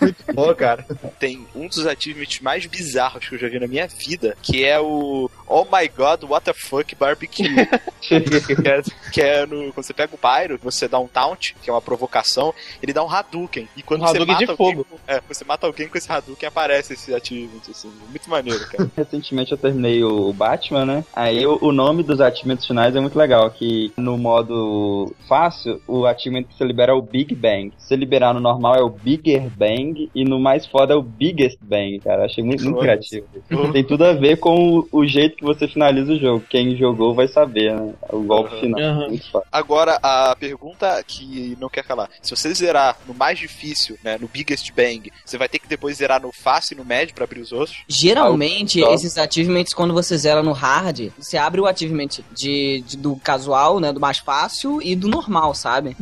Muito bom, cara. Tem um dos achievements mais bizarros que eu já vi na minha vida, que é o Oh My God, What the Fuck Barbecue. que, é, que é no, quando você pega o Pyro, você dá um taunt, que é uma provocação, ele dá um Hadouken. E quando quando Um você Hadouken mata de alguém, fogo. É, você mata alguém com esse Hadouken, aparece esse achievement, assim. Muito maneiro, cara. Recentemente eu terminei o Batman, né? Aí o, o nome dos achievements finais é muito legal, que no modo fácil, o achievement que você libera é o Big Bang. Se você liberar no normal é o Bigger Bang e no mais foda é o Biggest Bang, cara. Achei muito, muito criativo. Tem tudo a ver com o, o jeito que você finaliza o jogo. Quem jogou vai saber, né? O golpe final. Muito foda. Agora, a pergunta que não quer calar. Se você zerar no mais difícil, né, no Biggest Bang, você vai ter que depois zerar no fácil e no médio pra abrir os outros? Geralmente, Ah, esses achievements, quando você zera no hard, você abre o achievement de, de- do casual, né? Do mais fácil e do normal, sabe?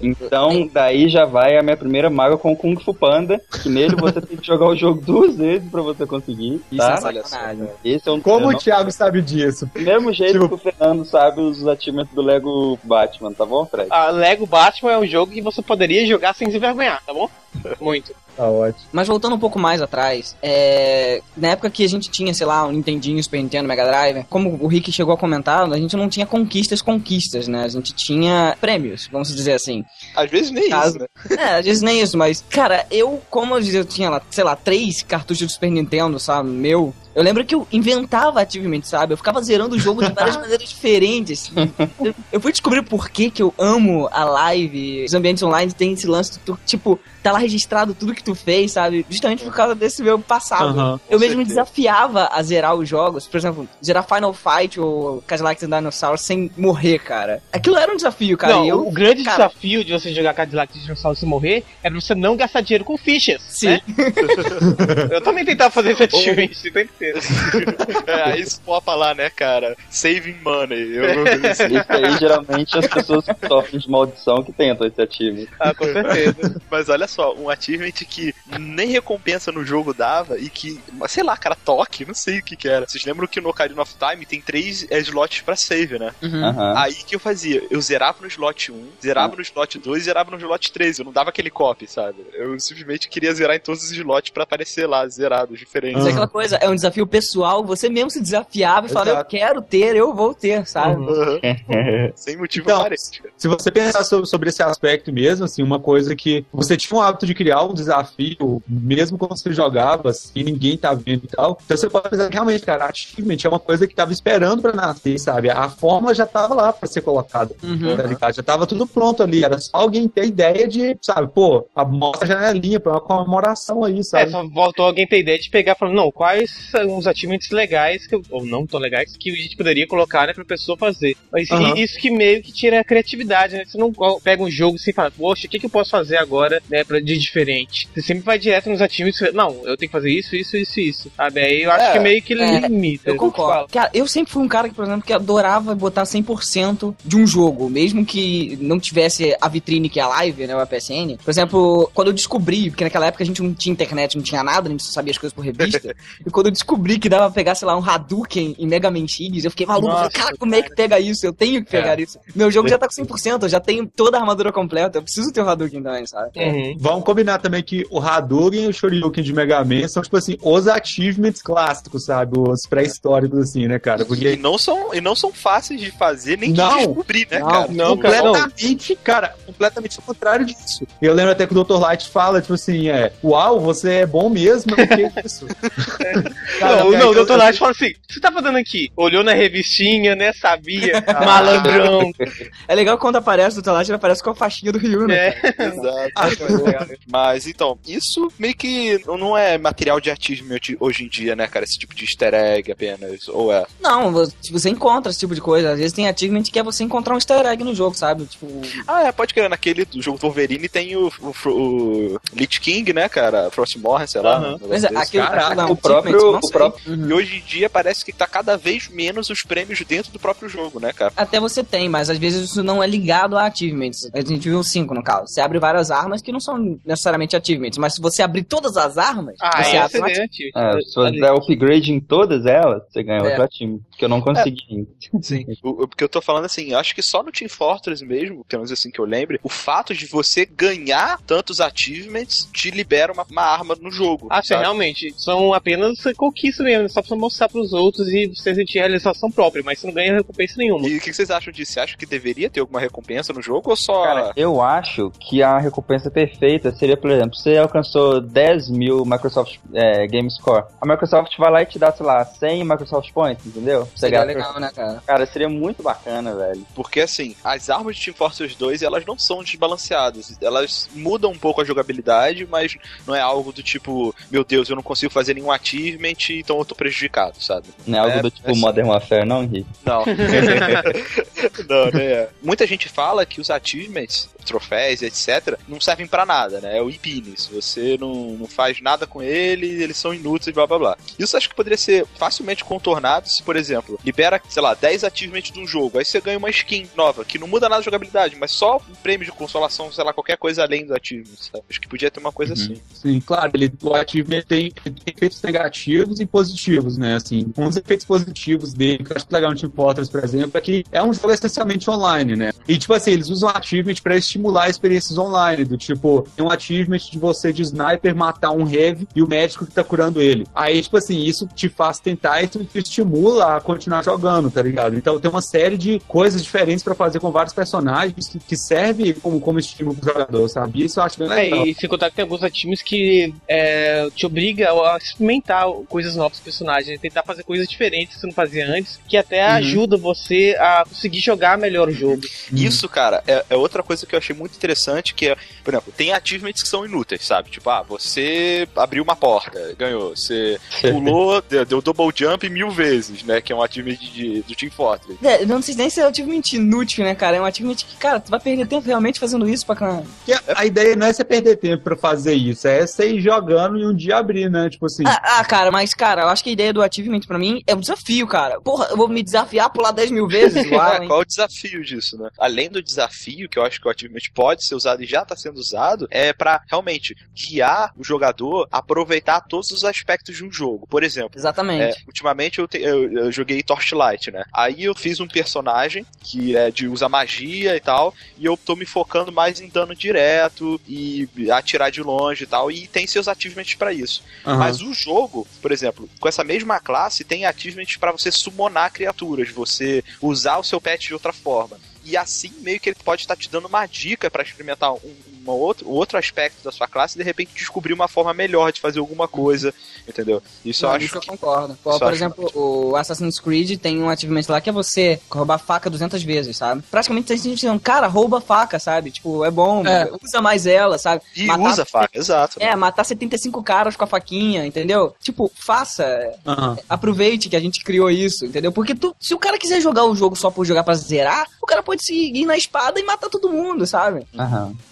Então, daí já vai a minha primeira mágoa com o Kung Fu Panda, que nele você tem que jogar o jogo duas vezes pra você conseguir. Isso tá? é sacanagem. Esse é um Como o Thiago sabe disso? Do mesmo jeito que o Fernando sabe os achievements do Lego Batman, tá bom, Fred? A Lego Batman é um jogo que você poderia jogar sem se envergonhar, tá bom? Muito. Tá ótimo. Mas voltando um pouco mais atrás, é... na época que a gente tinha, sei lá, um Nintendinho, Super Nintendo, Mega Drive, como o Rick chegou a comentar, a gente não tinha conquistas, conquistas, né? A gente tinha prêmios, vamos dizer assim. Às vezes nem Caso- isso, né? É, às vezes nem isso, mas, cara, eu, como eu dizia, eu tinha lá, sei lá, três cartuchos do Super Nintendo, sabe, meu. Eu lembro que eu inventava ativamente, sabe? Eu ficava zerando o jogo de várias maneiras diferentes. Eu, eu fui descobrir por que, que eu amo a live. Os ambientes online tem esse lance, tu, tipo, tá lá registrado tudo que tu fez, sabe? Justamente por causa desse meu passado. Aham, eu mesmo me desafiava a zerar os jogos. Por exemplo, zerar Final Fight ou Cadillacs and Dinosaurs sem morrer, cara. Aquilo era um desafio, cara. não, eu, o grande cara, desafio de você jogar Cadillac de Dinossauro se morrer era você não gastar dinheiro com fichas. Sim. né? eu também tentava fazer esse achievement o tempo inteiro. É, aí pode falar, né, cara? Saving money. Eu, Isso aí, geralmente, as pessoas que sofrem de maldição que tentam esse ativo. Ah, com certeza. Mas olha só, um achievement que nem recompensa no jogo dava e que, sei lá, cara, toque, não sei o que que era. Vocês lembram que no Ocarina of Time tem três eh, slots pra save, né? Uhum. Aham. Aí que eu fazia? Eu zerava no slot 1, zerava no slot 2 e zerava no slot 3. Eu não dava aquele copy, sabe? Eu simplesmente queria zerar em todos os slots pra aparecer lá, zerados, diferentes. Mas é aquela coisa, é um desafio pessoal, você mesmo se desafiava e falava, eu quero ter, eu vou ter, sabe? Uhum. Sem motivo Então, aparente. Se você pensar sobre, sobre esse aspecto mesmo, assim, uma coisa que você tinha o hábito de criar um desafio, mesmo quando você jogava, assim, ninguém tá vendo e tal. Então você pode pensar que realmente, cara, achievement é uma coisa que tava esperando pra nascer, sabe? A forma já tava lá pra ser colocada, Uhum. tá ligado? Já tava tudo pronto ali, era só alguém ter ideia de, sabe, pô, a mostra a janelinha pra uma comemoração aí, É, sabe? só voltou alguém ter ideia de pegar e falar, não, quais os achievements legais, que ou não tão legais, que a gente poderia colocar, né, pra pessoa fazer. Mas e- Aham. isso que meio que tira a criatividade, né? Você não pega um jogo e fala, poxa, o que, que eu posso fazer agora, né, pra, de diferente? Você sempre vai direto nos achievements e fala, não, eu tenho que fazer isso, isso, isso, isso. Sabe? Aí eu acho É, que meio que é, limita. Eu concordo. Cara, eu sempre fui um cara que, por exemplo, que adorava botar 100% de um jogo, mesmo que não tivesse a vitrine que é a live, né, o PSN. Por exemplo, quando eu descobri, porque naquela época a gente não tinha internet, não tinha nada, a gente só sabia as coisas por revista, e quando eu descobri que dava pra pegar, sei lá, um Hadouken em Mega Man X, eu fiquei maluco, Nossa, falei, cara, como é que pega isso? Eu tenho que pegar isso. Meu jogo já tá com 100%, eu já tenho toda a armadura completa, eu preciso ter o Hadouken também, sabe? Uhum. Vamos combinar também que o Hadouken e o Shoryuken de Mega Man são, tipo assim, os achievements clássicos, sabe? Os pré-históricos, assim, né, cara? E Porque não, são, e não são fáceis de fazer nem Não. de descobrir, né, Não, cara? Não, cara, não. completamente, cara, completamente ao contrário disso. Eu lembro até que o Dr. Light fala, tipo assim, é, uau, você é bom mesmo, o que é isso? Cara, não, não, o Dr. Light fala assim: o que você tá fazendo aqui? Olhou na revistinha, né? Sabia, malandrão. É legal quando aparece o Talate, ele aparece com a faixinha do Ryu, né? É. Exato. Mas então, isso meio que não é material de achievement hoje em dia, né, cara? Esse tipo de easter egg apenas. Ou é? Não, vo- você encontra esse tipo de coisa. Às vezes tem achievement que é você encontrar um easter egg no jogo, sabe? Tipo. Ah, é, pode crer. Naquele do jogo do Wolverine tem o, o, o Lich King, né, cara? Frostmourne, sei lá. Um negócio Mas é, aquilo, Caraca, o próprio- o. próprio- Uhum. E hoje em dia parece que tá cada vez menos os prêmios dentro do próprio jogo, né, cara? Até você tem, mas às vezes isso não é ligado a achievements. A gente viu cinco no caso. Você abre várias armas que não são necessariamente achievements. mas se você abrir todas as armas, Ah, você é abre um excelente. É, se você der upgrade em todas elas, você ganha É. outro achievement. Que eu não consegui ainda. Sim. O, porque eu tô falando assim, eu acho que só no Team Fortress mesmo, pelo menos assim que eu lembre, o fato de você ganhar tantos achievements te libera uma, uma arma no jogo. Ah, sim, realmente. São apenas conquistas mesmo, só pra mostrar pros outros e você sentir realização própria, mas você não ganha recompensa nenhuma. E o que vocês acham disso? Você acha que deveria ter alguma recompensa no jogo ou só. Cara, eu acho que a recompensa perfeita seria, por exemplo, você alcançou 10 mil Microsoft é, Game Score. A Microsoft vai lá e te dá, sei lá, 100 Microsoft Points, entendeu? Você Seria legal, né, cara? Cara, seria muito bacana, velho. Porque assim, as armas de Team Fortress 2 elas não são desbalanceadas. Elas mudam um pouco a jogabilidade, mas não é algo do tipo, meu Deus, eu não consigo fazer nenhum achievement, então eu tô prejudicado, sabe? Não é algo do tipo assim. Modern Warfare, não, Henrique? Não. não, né? Muita gente fala que os achievements, troféus, etc., não servem pra nada, né? É o Ipine. Se você não, não faz nada com ele, eles são inúteis, blá blá blá. Isso acho que poderia ser facilmente contornado se, por exemplo, libera, sei lá, 10 achievements de um jogo, aí você ganha uma skin nova, que não muda nada da jogabilidade, mas só um prêmio de consolação, sei lá, qualquer coisa além do achievement, sabe? Acho que podia ter uma coisa assim. Sim, claro, ele, o achievement tem, tem efeitos negativos e positivos, né? Assim, um dos efeitos positivos dele, que eu acho legal no Team Fortress, por exemplo, é que é um jogo essencialmente online, né? E, tipo assim, eles usam achievement pra estimular experiências online, do tipo, tem um achievement de você de sniper matar um heavy e o médico que tá curando ele. Aí, tipo assim, isso te faz tentar e te estimula a continuar jogando, tá ligado? Então tem uma série de coisas diferentes pra fazer com vários personagens que, que serve como, como estímulo pro jogador, sabe? Isso eu acho bem É, legal. e sem contar que tem alguns times que é, te obriga a experimentar coisas novas personagens, tentar fazer coisas diferentes que você não fazia antes, que até Uhum. ajuda você a conseguir jogar melhor o jogo. Isso, cara, é, é outra coisa que eu achei muito interessante, que é, por exemplo, tem achievements que são inúteis, sabe? Tipo, ah, você abriu uma porta, ganhou. Você pulou, deu, deu double jump mil vezes, né? Que é um achievement de, do Team Fortress. É, eu não sei nem se é um achievement inútil, né, cara? É um achievement que, cara, tu vai perder tempo realmente fazendo isso pra caramba. A, a ideia não é você perder tempo pra fazer isso, é você ir jogando e um dia abrir, né? Tipo assim. Ah, ah, cara, mas, cara, eu acho que a ideia do achievement pra mim é um desafio, cara. Porra, eu vou me desafiar a pular 10 mil vezes lá, Ah, qual o desafio disso, né? Além do desafio, que eu acho que o achievement pode ser usado e já está sendo usado, é pra realmente guiar o jogador a aproveitar todos os aspectos de um jogo. Por exemplo, Exatamente. é, ultimamente eu, te- eu- eu joguei Torchlight, né? Aí eu fiz um personagem que é de usa magia e tal, e eu tô me focando mais em dano direto e atirar de longe e tal, e tem seus achievements pra isso. Aham. Mas o jogo, por exemplo, com essa mesma classe, tem achievements pra você summonar criaturas, você usar o seu pet de outra forma. E assim, meio que ele pode estar te dando uma dica pra experimentar um, uma outro, outro aspecto da sua classe e de repente descobrir uma forma melhor de fazer alguma coisa, entendeu? Isso eu Não, acho isso eu que- concordo. Pô, isso eu por acho exemplo, o Assassin's Creed tem um achievement lá que é você roubar faca 200 vezes, sabe? Praticamente tem gente dizendo, cara, rouba a faca, sabe? Tipo, é bom, É. usa mais ela, sabe? E usa a faca, exato. É, matar 75 caras com a faquinha, entendeu? Tipo, faça, Aham. aproveite que a gente criou isso, entendeu? Porque tu- se o cara quiser jogar o jogo só por jogar pra zerar, o cara pode seguir na espada e matar todo mundo, sabe?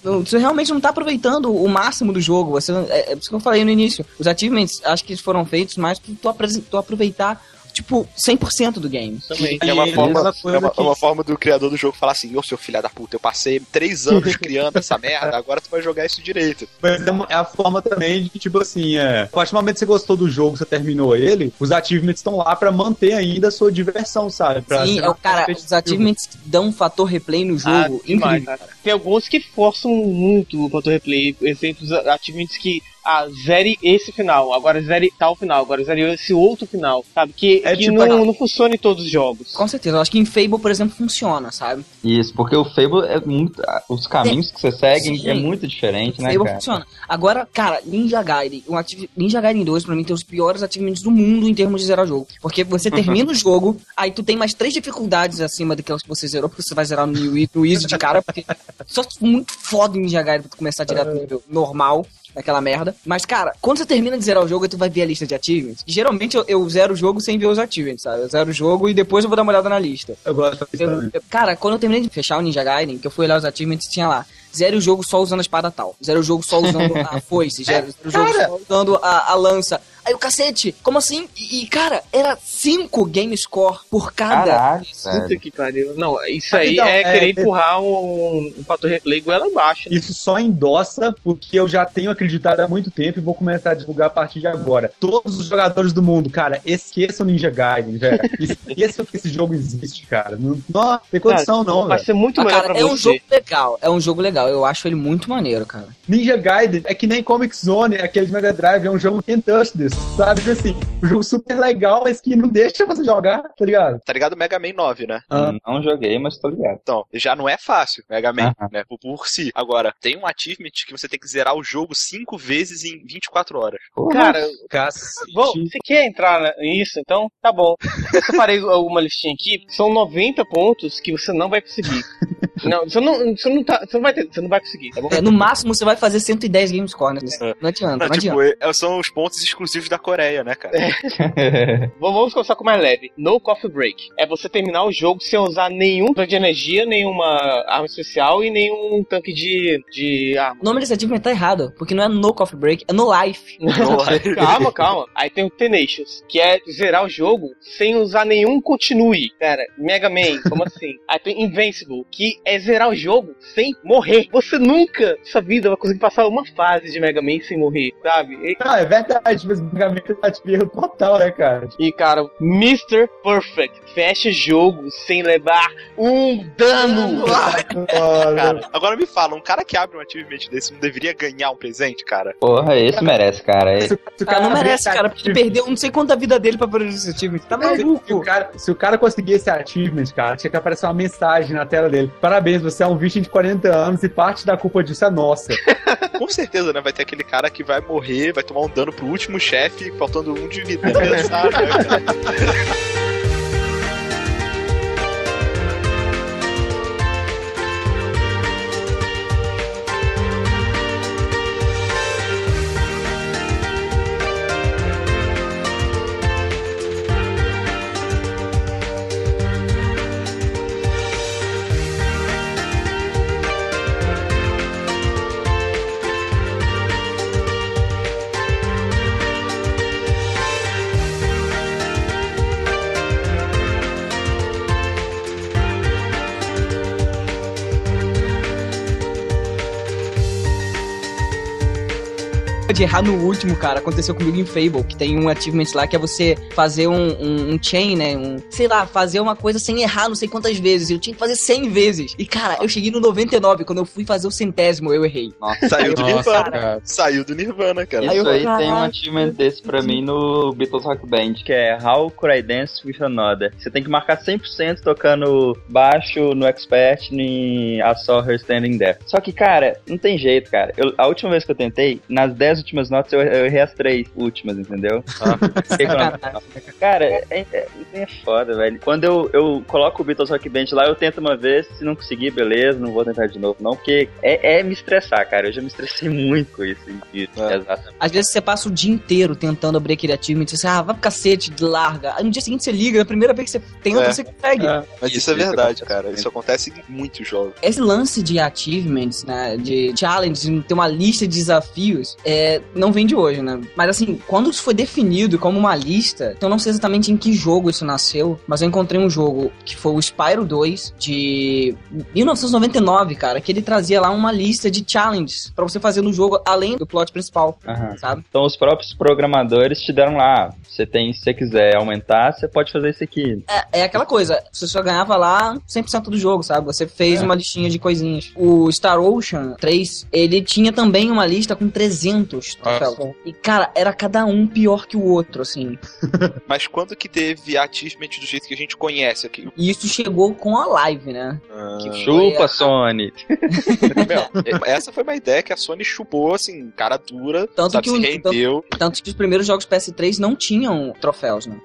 Não, Você realmente não tá aproveitando o máximo do jogo. Você, é, é isso que eu falei no início. Os achievements, acho que eles foram feitos mais pra tu aproveitar, tipo, 100% do game. Também. É uma, forma, coisa é, uma, que- é uma forma do criador do jogo falar assim: Ô seu filho da puta, eu passei três anos criando essa merda, agora tu vai jogar isso direito. Mas é uma- é a forma também de, tipo assim, é. A partir do momento que você gostou do jogo, você terminou ele, os achievements estão lá pra manter ainda a sua diversão, sabe? Pra Sim, é o cara, os achievements dão um fator replay no Ah, jogo demais, incrível. cara. Tem alguns que forçam muito o fator replay. Exemplos, achievements que ah, zere esse final, agora zere tal final, agora zere esse outro final, sabe? Que, É que tipo não, não funciona em todos os jogos. Com certeza, eu acho que em Fable, por exemplo, funciona, sabe? Isso, porque o Fable é muito. ah, Os caminhos que você segue Sim. é muito diferente, né, Fable cara? funciona. Agora, cara, Ninja Gaiden, um Ninja Gaiden 2 pra mim tem os piores achievements do mundo em termos de zerar jogo. Porque você termina o jogo, aí tu tem mais três dificuldades acima daquelas que você zerou, porque você vai zerar no, no Easy de cara, porque só muito foda em Ninja Gaiden pra tu começar direto no nível normal. Daquela merda. Mas, cara, quando você termina de zerar o jogo, tu vai ver a lista de achievements. E, geralmente eu, eu zero o jogo sem ver os achievements, sabe? Eu zero o jogo e depois eu vou dar uma olhada na lista. Eu gosto Eu- eu- cara, quando eu terminei de fechar o Ninja Gaiden, que eu fui olhar os achievements, tinha lá. Zero o jogo só usando a espada tal. Zero o jogo só usando a foice. Zero, zero o jogo só usando a, a lança. Aí o cacete, como assim? E, e, cara, era 5 game score por cada. Caralho, Puta que pariu. Não, isso aí Então, é, é- querer é- empurrar um, um fator replay goela abaixo. né? Isso só endossa porque eu já tenho acreditado há muito tempo e vou começar a divulgar a partir de agora. Todos os jogadores do mundo, cara, esqueçam o Ninja Gaiden, velho. Esqueçam que esse jogo existe, cara. Não, não tem condição, não, Vai velho. ser muito Ah, melhor cara, pra é um você. jogo legal, é um jogo legal. Eu acho ele muito maneiro, cara. Ninja Gaiden é que nem Comic Zone, aquele de Mega Drive, é um jogo can't touch sabe? Tipo Assim, um jogo super legal, mas que não deixa você jogar, tá ligado? Tá ligado o Mega Man 9, né? Ah. Não joguei, mas tô ligado. Então, já não é fácil, Mega Man, Aham. né? Por, por si. Agora, tem um achievement que você tem que zerar o jogo cinco vezes em 24 horas. Cara, Cacete. Bom, você quer entrar nisso, então tá bom. Eu separei uma listinha aqui, são 90 pontos que você não vai conseguir. Não, você não, você não, tá, você não vai ter, você não vai conseguir, tá bom? É, no máximo você vai fazer 110 game score, né? Não adianta, Não, não tipo, adianta. é- são os pontos exclusivos da Coreia, né, cara? Vamos vamos começar com mais leve. No Coffee Break. É você terminar o jogo sem usar nenhum tanque de energia, nenhuma arma especial e nenhum tanque de, de arma. O nome desse achievement tá errado, porque não é no coffee break, é no life. calma, calma. Aí tem o Tenacious, que é zerar o jogo sem usar nenhum continue. Cara, Mega Man, como assim? Aí tem Invincible, que é zerar o jogo sem morrer. Você nunca, na sua vida, vai conseguir passar uma fase de Mega Man sem morrer, sabe? E, Ah, é verdade, mas o Mega Man tá de total, né, cara? e, cara, Mr. Perfect, fecha jogo sem levar um dano. Cara, agora me fala, um cara que abre um achievement desse não deveria ganhar um presente, cara? Porra, esse merece, cara. Esse- Se o Cara, não abrir merece, cara, porque ele perdeu não sei quanta vida dele pra perder esse achievement. Tá Se, se maluco. o cara, se o cara conseguir esse achievement, cara, tinha que aparecer uma mensagem na tela dele. Parabéns, você é um virgem de 40 anos e parte da culpa disso é nossa. Com certeza, né? Vai ter aquele cara que vai morrer, vai tomar um dano pro último chefe, faltando um de vida. Pensar, né, de errar no último, cara. Aconteceu comigo em Fable, que tem um achievement lá que é você fazer um, um, um chain, né? Um, sei lá, fazer uma coisa sem errar não sei quantas vezes. Eu tinha que fazer 100 vezes. E, cara, eu cheguei no 99. Quando eu fui fazer o centésimo, eu errei. Saiu do Nossa, Nirvana. cara. Saiu do Nirvana, cara. Isso aí tem um achievement desse pra mim no Beatles Rock Band, que é How Could I Dance With Another. Você tem que marcar 100% tocando baixo no Expert em I Saw Her Standing There. Só que, cara, não tem jeito, cara. Eu- a última vez que eu tentei, nas 10 últimas notas, eu, eu errei as 3 últimas, entendeu? Fiquei com a- Cara, é, é, é- é foda, velho. Quando eu, eu coloco o Beatles Rock Band lá, eu tento uma vez, se não conseguir, beleza, não vou tentar de novo, não, porque é, é me estressar, cara. Eu já me estressei muito com isso. É. Exatamente. Às vezes você passa o dia inteiro tentando abrir aquele achievement, você ah, vai pro cacete, larga. Aí no dia seguinte você liga, na primeira vez que você tenta, É. você consegue. Mas isso é verdade, cara. Isso acontece em muitos jogos. Esse lance de achievements, né, de challenges, de ter uma lista de desafios, é, não vem de hoje, né? Mas assim, quando isso foi definido como uma lista, eu não sei exatamente em que jogo isso nasceu, mas eu encontrei um jogo que foi o Spyro 2 de 1999, cara, que ele trazia lá uma lista de challenges pra você fazer no jogo além do plot principal, Aham. sabe? Então os próprios programadores te deram lá, você tem, se você quiser aumentar, você pode fazer isso aqui. É, é aquela coisa, você só ganhava lá 100% do jogo, sabe? Você fez uma listinha de coisinhas. O Star Ocean 3, ele tinha também uma lista com 300 troféus. E, cara, era cada um pior que o outro, assim. Mas quando que teve achievement do jeito que a gente conhece aqui? E isso chegou com a live, né? Ah, Chupa, a- Sony! meu, essa foi uma ideia que a Sony chupou, assim, cara dura, Tanto sabe, que se o- rendeu. Tanto que os primeiros jogos PS3 não tinham troféus, né?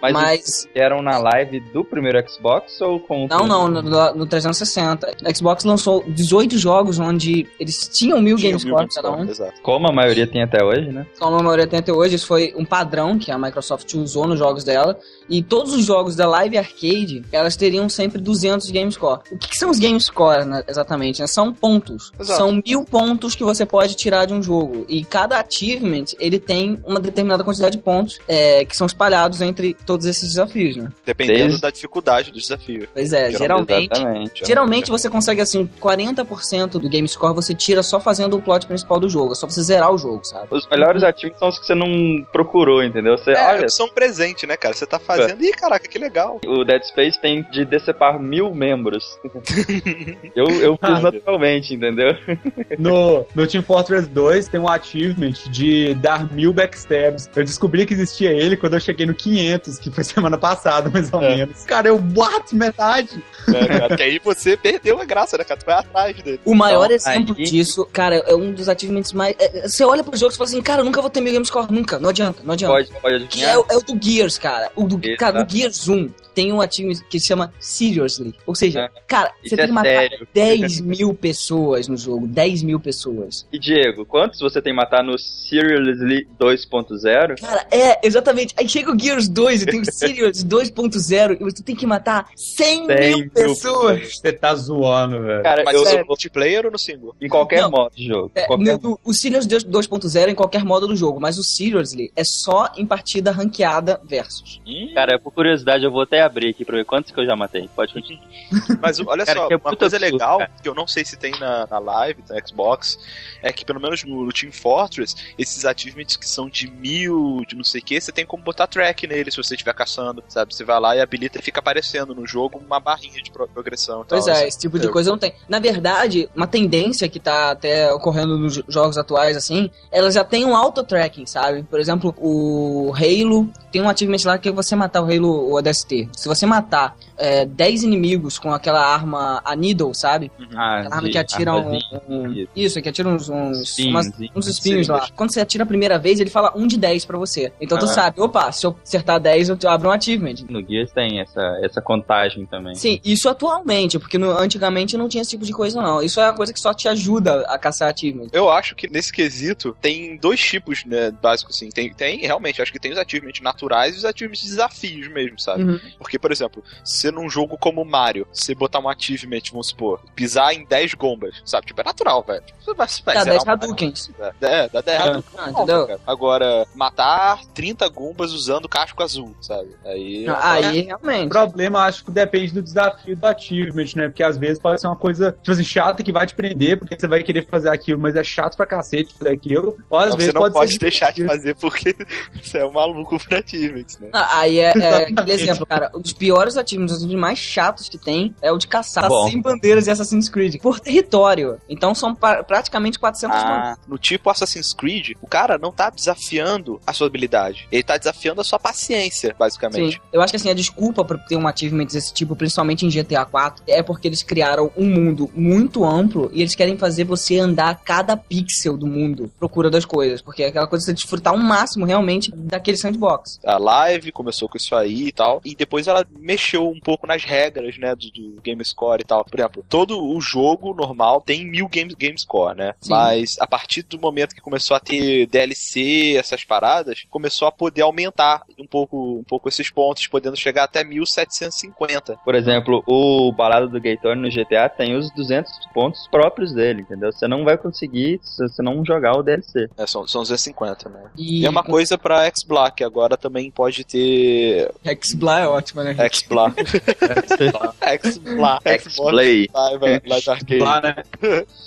Mas, Mas- eram na live do primeiro Xbox ou com o Não, não, no, no- no 360. O Xbox lançou 18 jogos onde eles tinham mil Tinha games mil cada um. Exato. Como a maioria tem até hoje, né? Como a maioria tem até hoje, isso foi um padrão que a Microsoft usou nos jogos dela. E todos os jogos da Live Arcade, elas teriam sempre 200 Game Score. O que, que são os Game Score, né, exatamente? né? São pontos. Exato. São mil pontos que você pode tirar de um jogo. E cada achievement, ele tem uma determinada quantidade de pontos é, que são espalhados entre todos esses desafios, né? Dependendo Desde- da dificuldade do desafio. Pois é, geralmente... Exatamente. Geralmente você consegue assim, 40% do game score você tira só fazendo o plot principal do jogo, é só você zerar o jogo, sabe? Os melhores ativos são os que você não procurou, entendeu? Você, É, olha, são presente, né, cara? Você tá fazendo. Ih, caraca, que legal. o Dead Space tem de decepar mil membros. eu, eu fiz Ah, naturalmente, entendeu? No, no Team Fortress 2 tem um achievement de dar mil backstabs. Eu descobri que existia ele quando eu cheguei no 500, que foi semana passada, mais ou É. menos. Cara, eu bato metade. Né, cara? Porque aí você perdeu a graça, né, cara? Tu vai atrás dele. O maior Então, exemplo aí- disso, cara, é um dos achievements mais. é, é, você olha pro jogo e fala assim, cara, eu nunca vou ter meu game score, nunca, não adianta, não adianta. Pode, pode Que adivinhar. é, o- é o do Gears, cara. O do, Exato. cara, no Gears 1 tem um achievement que se chama Seriously. Ou seja, É. cara, Isso você tem é que matar sério. 10 mil pessoas no jogo. 10 mil pessoas. E Diego, quantos você tem que matar no Seriously 2.0? Cara, é, exatamente. Aí chega o Gears 2 e tem o Serious 2.0 e você tem que matar 100 100 mil mil pessoas. Você tá zoando, velho. Cara, Mas eu, é no multiplayer ou no single? em qualquer Não. modo de jogo. É, qualquer... no- o Serious 2.0 em qualquer modo do jogo, mas o Seriously é só em partida ranqueada versus. Cara, por curiosidade, eu vou até abrir aqui pra ver quantos que eu já matei. Pode continuar. Mas olha Cara, só, é uma coisa absurdo, legal, cara. que eu não sei se tem na, na live, na Xbox, é que pelo menos no, no Team Fortress, esses achievements que são de mil, de não sei o que, você tem como botar track nele se você estiver caçando, sabe? Você vai lá e habilita e fica aparecendo no jogo uma barrinha de pro- progressão. Pois tal, é, assim. esse tipo de coisa não tem. Na verdade, uma tendência que tá até ocorrendo nos jogos atuais, assim, ela já tem um auto-tracking, sabe? Por exemplo, o Halo tem um achievement lá que é você matar o Halo o ADST. Se você matar é, 10 inimigos com aquela arma, a Needle, sabe? Ah, Aquela arma de que atira um, um- Isso, que atira uns, uns, Espinhos, umas- uns espinhos Sim, lá. Quando você atira a primeira vez, ele fala um de 10 pra você. Então tu Ah. sabe, opa, se eu acertar 10, eu abro um achievement. No Gears tem essa, essa contagem também. Sim, isso atualmente, porque no- antigamente não tinha esse tipo de coisa, não. Isso é uma coisa que só te ajuda a caçar achievement. Eu acho que nesse quesito tem dois tipos, né, básicos assim. Tem, tem realmente, acho que tem os achievements naturais e os achievements de desafios mesmo, sabe? Uhum. Porque, por exemplo, se num jogo como Mario, você botar um achievement, vamos supor, pisar em 10 gombas, sabe? Tipo, é natural, velho. Você vai, vai Dá zerar 10 uma- Hadoukens. É, dá 10 Ah, Hadouken. ah, Nossa, entendeu? cara. Agora, matar 30 gumbas usando casco azul, sabe? Aí. Aí, O realmente. problema, acho que depende do desafio do achievement, né? Porque às vezes pode ser uma coisa, tipo assim, chata que vai te prender, porque você vai querer fazer aquilo, mas é chato pra cacete fazer aquilo. Ou às Não, vezes você não pode, pode ser deixar de fazer porque você é um maluco por achievements, né? Ah, Aí é, é aquele exemplo, cara. Um dos piores achievements, um dos mais chatos que tem, é o de caçar Bom. 100 bandeiras de Assassin's Creed por território. Então são pra- praticamente 400 bandeiras. Ah, no tipo Assassin's Creed, o cara não tá desafiando a sua habilidade. Ele tá desafiando a sua paciência, basicamente. Sim, eu acho que assim, a desculpa pra ter um achievement desse tipo, principalmente em GTA 4, é porque eles criaram um mundo muito amplo e eles querem fazer você andar cada pixel do mundo procura das coisas. Porque é aquela coisa de você desfrutar o máximo realmente daquele sandbox. A live começou com isso aí e tal, e depois ela mexeu um pouco nas regras, né, do, do game score e tal. Por exemplo, todo o jogo normal tem mil game, game score, né? Sim. Mas a partir do momento que começou a ter DLC, essas paradas, começou a poder aumentar um pouco, um pouco esses pontos, podendo chegar até 1750. Por exemplo, o Balada do Gator no GTA tem os 200 pontos próprios dele, entendeu? Você não vai conseguir se você não jogar o DLC. É, são, são 250, né? E, E é uma coisa pra X-Black, agora também pode ter X-Bla é ótima, né? X-Black. X-Black. X-Play. Live, live arcade. Lá, né?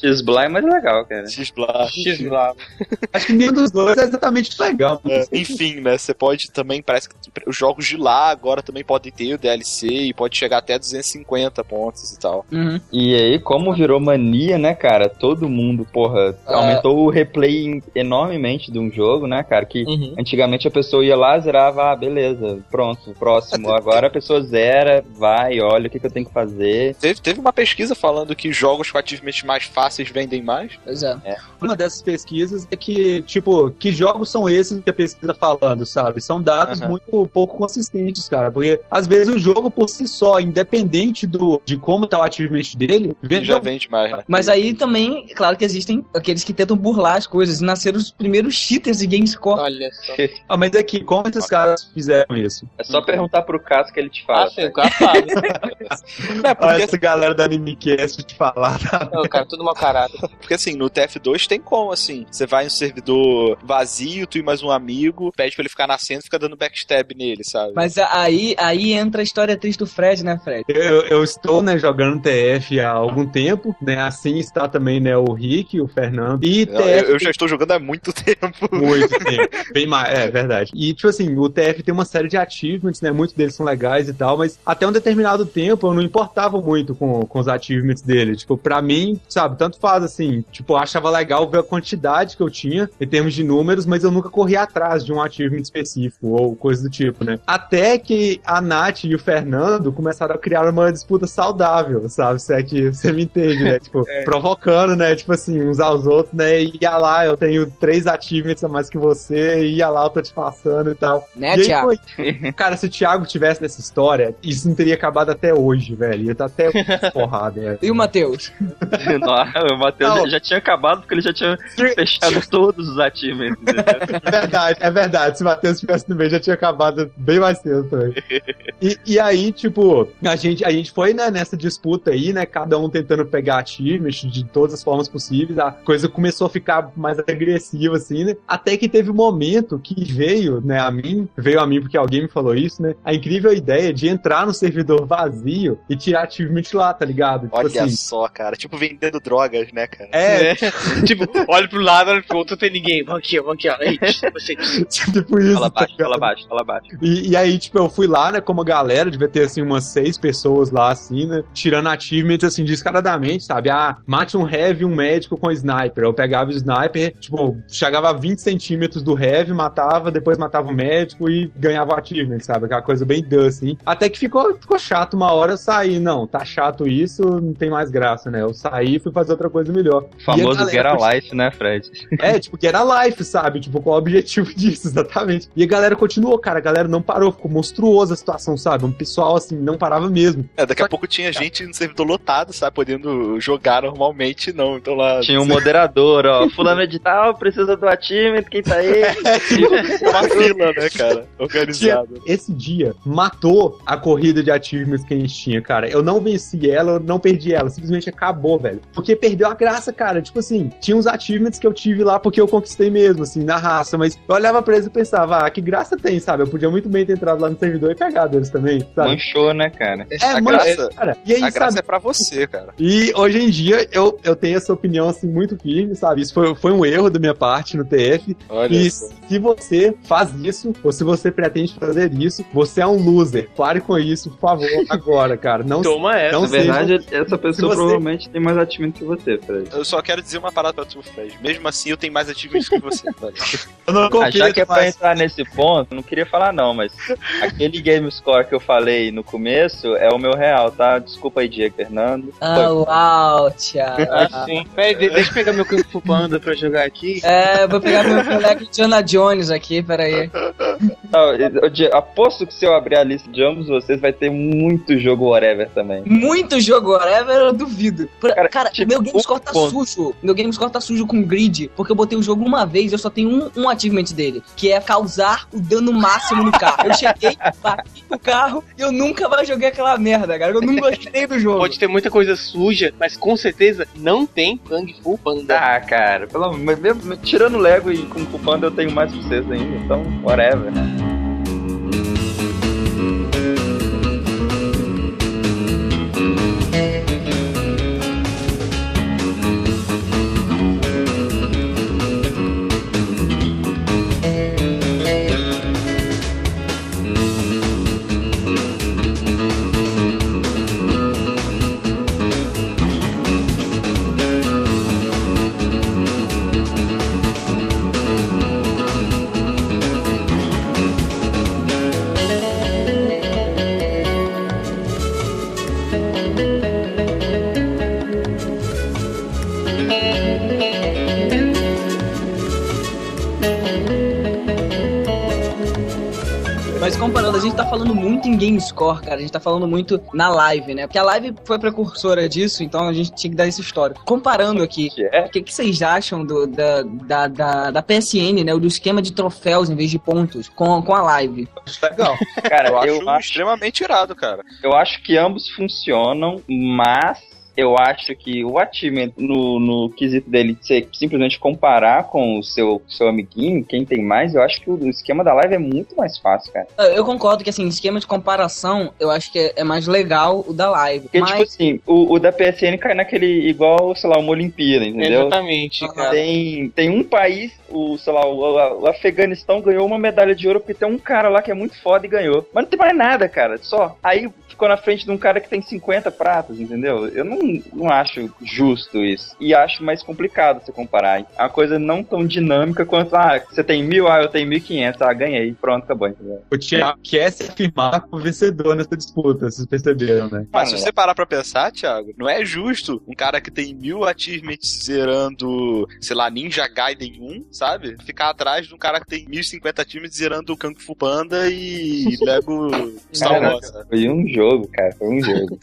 X-Bly é mais legal, cara. X-Black. Acho que nenhum dos dois é exatamente legal. É, enfim, né? Você pode também, parece que os jogos de lá agora também podem ter o DLC e pode chegar até 250 pontos e tal. Uhum. E aí, como virou mania, né, cara? Todo mundo, porra, É. aumentou o replay enormemente de um jogo, né, cara? Que Uhum. antigamente a pessoa ia lá, zerava, ah, beleza, pronto, próximo, agora Agora a pessoa zera, vai, olha o que, que eu tenho que fazer. Teve, teve uma pesquisa falando que jogos com achievements mais fáceis vendem mais. Pois é. Uma dessas pesquisas é que, tipo, que jogos são esses que a pesquisa tá falando, sabe? São dados muito pouco consistentes, cara. Porque às vezes o jogo por si só, independente do, de como tá o achievement dele, vende Já vende mais, né? Mas aí também, claro que existem aqueles que tentam burlar as coisas. E nasceram os primeiros cheaters de GameScore. Olha só. Ah, mas é que como esses caras fizeram isso? É só perguntar pro Cássio que ele te fala. Ah, sim, o sabe. É, porque, Olha essa galera da Animecast te falar. tá? Não, cara, tudo mau caráter. porque assim, no TF2 tem como, assim. Você vai em um servidor vazio, tu e mais um amigo, pede pra ele ficar nascendo e fica dando backstab nele, sabe? Mas aí, aí entra a história triste do Fred, né, Fred? Eu, eu estou, né, jogando TF há algum tempo, né? Assim está também, né, o Rick, o Fernando. E Não, TF eu, eu já estou jogando há muito tempo. Muito tempo. Bem mais, é verdade. E, tipo assim, o TF tem uma série de achievements, né? Muitos deles são legais e tal, mas até um determinado tempo eu não importava muito com, com os achievements dele. Tipo, pra mim, sabe, tanto faz assim. Tipo, eu achava legal ver a quantidade que eu tinha em termos de números, mas eu nunca corria atrás de um achievement específico ou coisa do tipo, né? Até que a Nath e o Fernando começaram a criar uma disputa saudável, sabe? Se é que você me entende, né? Tipo, provocando, né? Tipo assim, uns aos outros, né? Ia lá, eu tenho três achievements a mais que você, ia lá, eu tô te passando e tal. Né, e aí Thiago? foi. Cara, se o Thiago tivesse nessa história, isso não teria acabado até hoje, velho. Ia tá até porrada, velho. E o Matheus? Não, o Matheus já, tinha acabado porque ele já tinha fechado todos os entendeu? É verdade, é verdade. Se o Matheus estivesse no meio, já tinha acabado bem mais cedo também. E, e aí, tipo, a gente, a gente foi né, nessa disputa aí, né? Cada um tentando pegar achievements de todas as formas possíveis. A coisa começou a ficar mais agressiva, assim, né? Até que teve um momento que veio, né, a mim, veio a mim porque alguém me falou isso, né? A incrível ideia de entrar no servidor vazio e tirar achievement lá, tá ligado? Tipo Olha assim, só, cara. Tipo, vendendo drogas, né, cara? É, tipo, olha pro lado, olha pro outro, não tem ninguém. Vamos aqui, vamos aqui, ó. Ei, você. tipo isso. Fala tá baixo, ligado? fala baixo, fala baixo. E, e aí, tipo, eu fui lá, né, como galera, devia ter, assim, umas seis pessoas lá, assim, né, tirando achievements, assim, descaradamente, sabe? Ah, mate um heavy e um médico com sniper. Eu pegava o sniper, tipo, chegava a 20 centímetros do heavy, matava, depois matava o médico e ganhava o achievement, sabe? Aquela coisa bem dã, assim. Até que ficou, ficou chato uma hora eu saí. Não, tá chato isso, não tem mais graça, né? Eu saí e fui fazer outra coisa melhor. O famoso E a galera Get a Life, né, Fred? é, tipo, que era life, sabe? Tipo, qual o objetivo disso, exatamente. E a galera continuou, cara. A galera não parou, ficou monstruosa a situação, sabe? Um pessoal, assim, não parava mesmo. É, daqui a pouco tinha gente no servidor lotado, sabe? Podendo jogar normalmente, não. Então lá. Tinha um moderador, ó. Fulano de tal, precisa do achievement, quem tá aí? uma fila, né, cara? Organizado. Esse dia matou a corrida de achievements que a gente tinha, cara. Eu não venci ela, eu não perdi ela. Simplesmente acabou, velho. Porque perdeu a graça, cara. Tipo assim, tinha uns achievements que eu tive lá porque eu conquistei mesmo, assim, na raça. Mas eu olhava pra eles e pensava, ah, que graça tem, sabe? Eu podia muito bem ter entrado lá no servidor e pegado eles também, sabe? Manchou, né, cara? É, a mano, graça, cara. E aí, a graça sabe? é pra você, cara. E hoje em dia eu, eu tenho essa opinião assim muito firme, sabe? Isso foi, foi um erro da minha parte no TF. Olha e só. se você faz isso, ou se você pretende fazer isso, você é um loser. Pare com isso, por favor, agora, cara. Não, Toma essa. não Na verdade, seja- essa pessoa você- provavelmente tem mais achievement que você, Fred. Eu só quero dizer uma parada pra tu, Fred. Mesmo assim, eu tenho mais achievements que você. velho. eu não Ah, já que é pra entrar nesse ponto, não queria falar não, mas aquele game score que eu falei no começo é o meu real, tá? Desculpa aí, Diego Fernando. Ah, uau, Thiago. Ah, sim. Peraí, de- deixa eu pegar meu Kung Fu Panda pra jogar aqui. É, vou pegar meu colega Indiana Jones aqui, peraí. Não, eu, eu aposto que se eu abrir a lista de ambos vocês vai ter muito jogo whatever também. Muito jogo whatever, eu duvido. Por- Cara, Cara, tipo, meu GameScore tá ponto. sujo. Meu GameScore tá sujo com grid, porque eu botei o jogo uma vez e eu só tenho um, um achievement dele, que é causar o dano máximo no carro. Eu cheguei, bati no carro e eu nunca mais joguei aquela merda, cara. Eu não gostei do jogo. Pode ter muita coisa suja, mas com certeza não tem Kung Fu Panda. Ah, cara, pelo amor, mas mesmo, tirando Lego e com Panda eu tenho mais vocês ainda, então whatever. Score, cara. A gente tá falando muito na live, né? Porque a live foi precursora disso, então a gente tinha que dar essa história. Comparando aqui, o que, que vocês acham do, da, da, da, da PSN, né? Do esquema de troféus em vez de pontos com, com a live? Legal. Cara, eu, eu acho acho- extremamente irado, cara. Eu acho que ambos funcionam, mas eu acho que o achievement no, no quesito dele de ser simplesmente comparar com o seu, seu amiguinho, quem tem mais, eu acho que o esquema da live é muito mais fácil, cara. Eu concordo que, assim, esquema de comparação, eu acho que é, é mais legal o da live. Porque, mas... tipo assim, o, o da PSN cai naquele igual, sei lá, uma Olimpíada, entendeu? Exatamente, cara. Tem, tem um país, o, sei lá, o, o Afeganistão ganhou uma medalha de ouro porque tem um cara lá que é muito foda e ganhou. Mas não tem mais nada, cara, só. Aí ficou na frente de um cara que tem 50 pratas, entendeu? Eu não, não acho justo isso. E acho mais complicado você comparar. É uma coisa não tão dinâmica quanto, ah, você tem mil, ah, eu tenho 1500, ah, ganhei, pronto, acabou, entendeu? O Thiago quer se afirmar como vencedor nessa disputa, vocês perceberam, né? Mas se você parar pra pensar, Thiago, não é justo um cara que tem mil achievements zerando, sei lá, Ninja Gaiden 1, sabe? Ficar atrás de um cara que tem 1050 achievements zerando Kung Fu Panda e Lego Star Wars. Foi um jogo, cara, foi um jogo.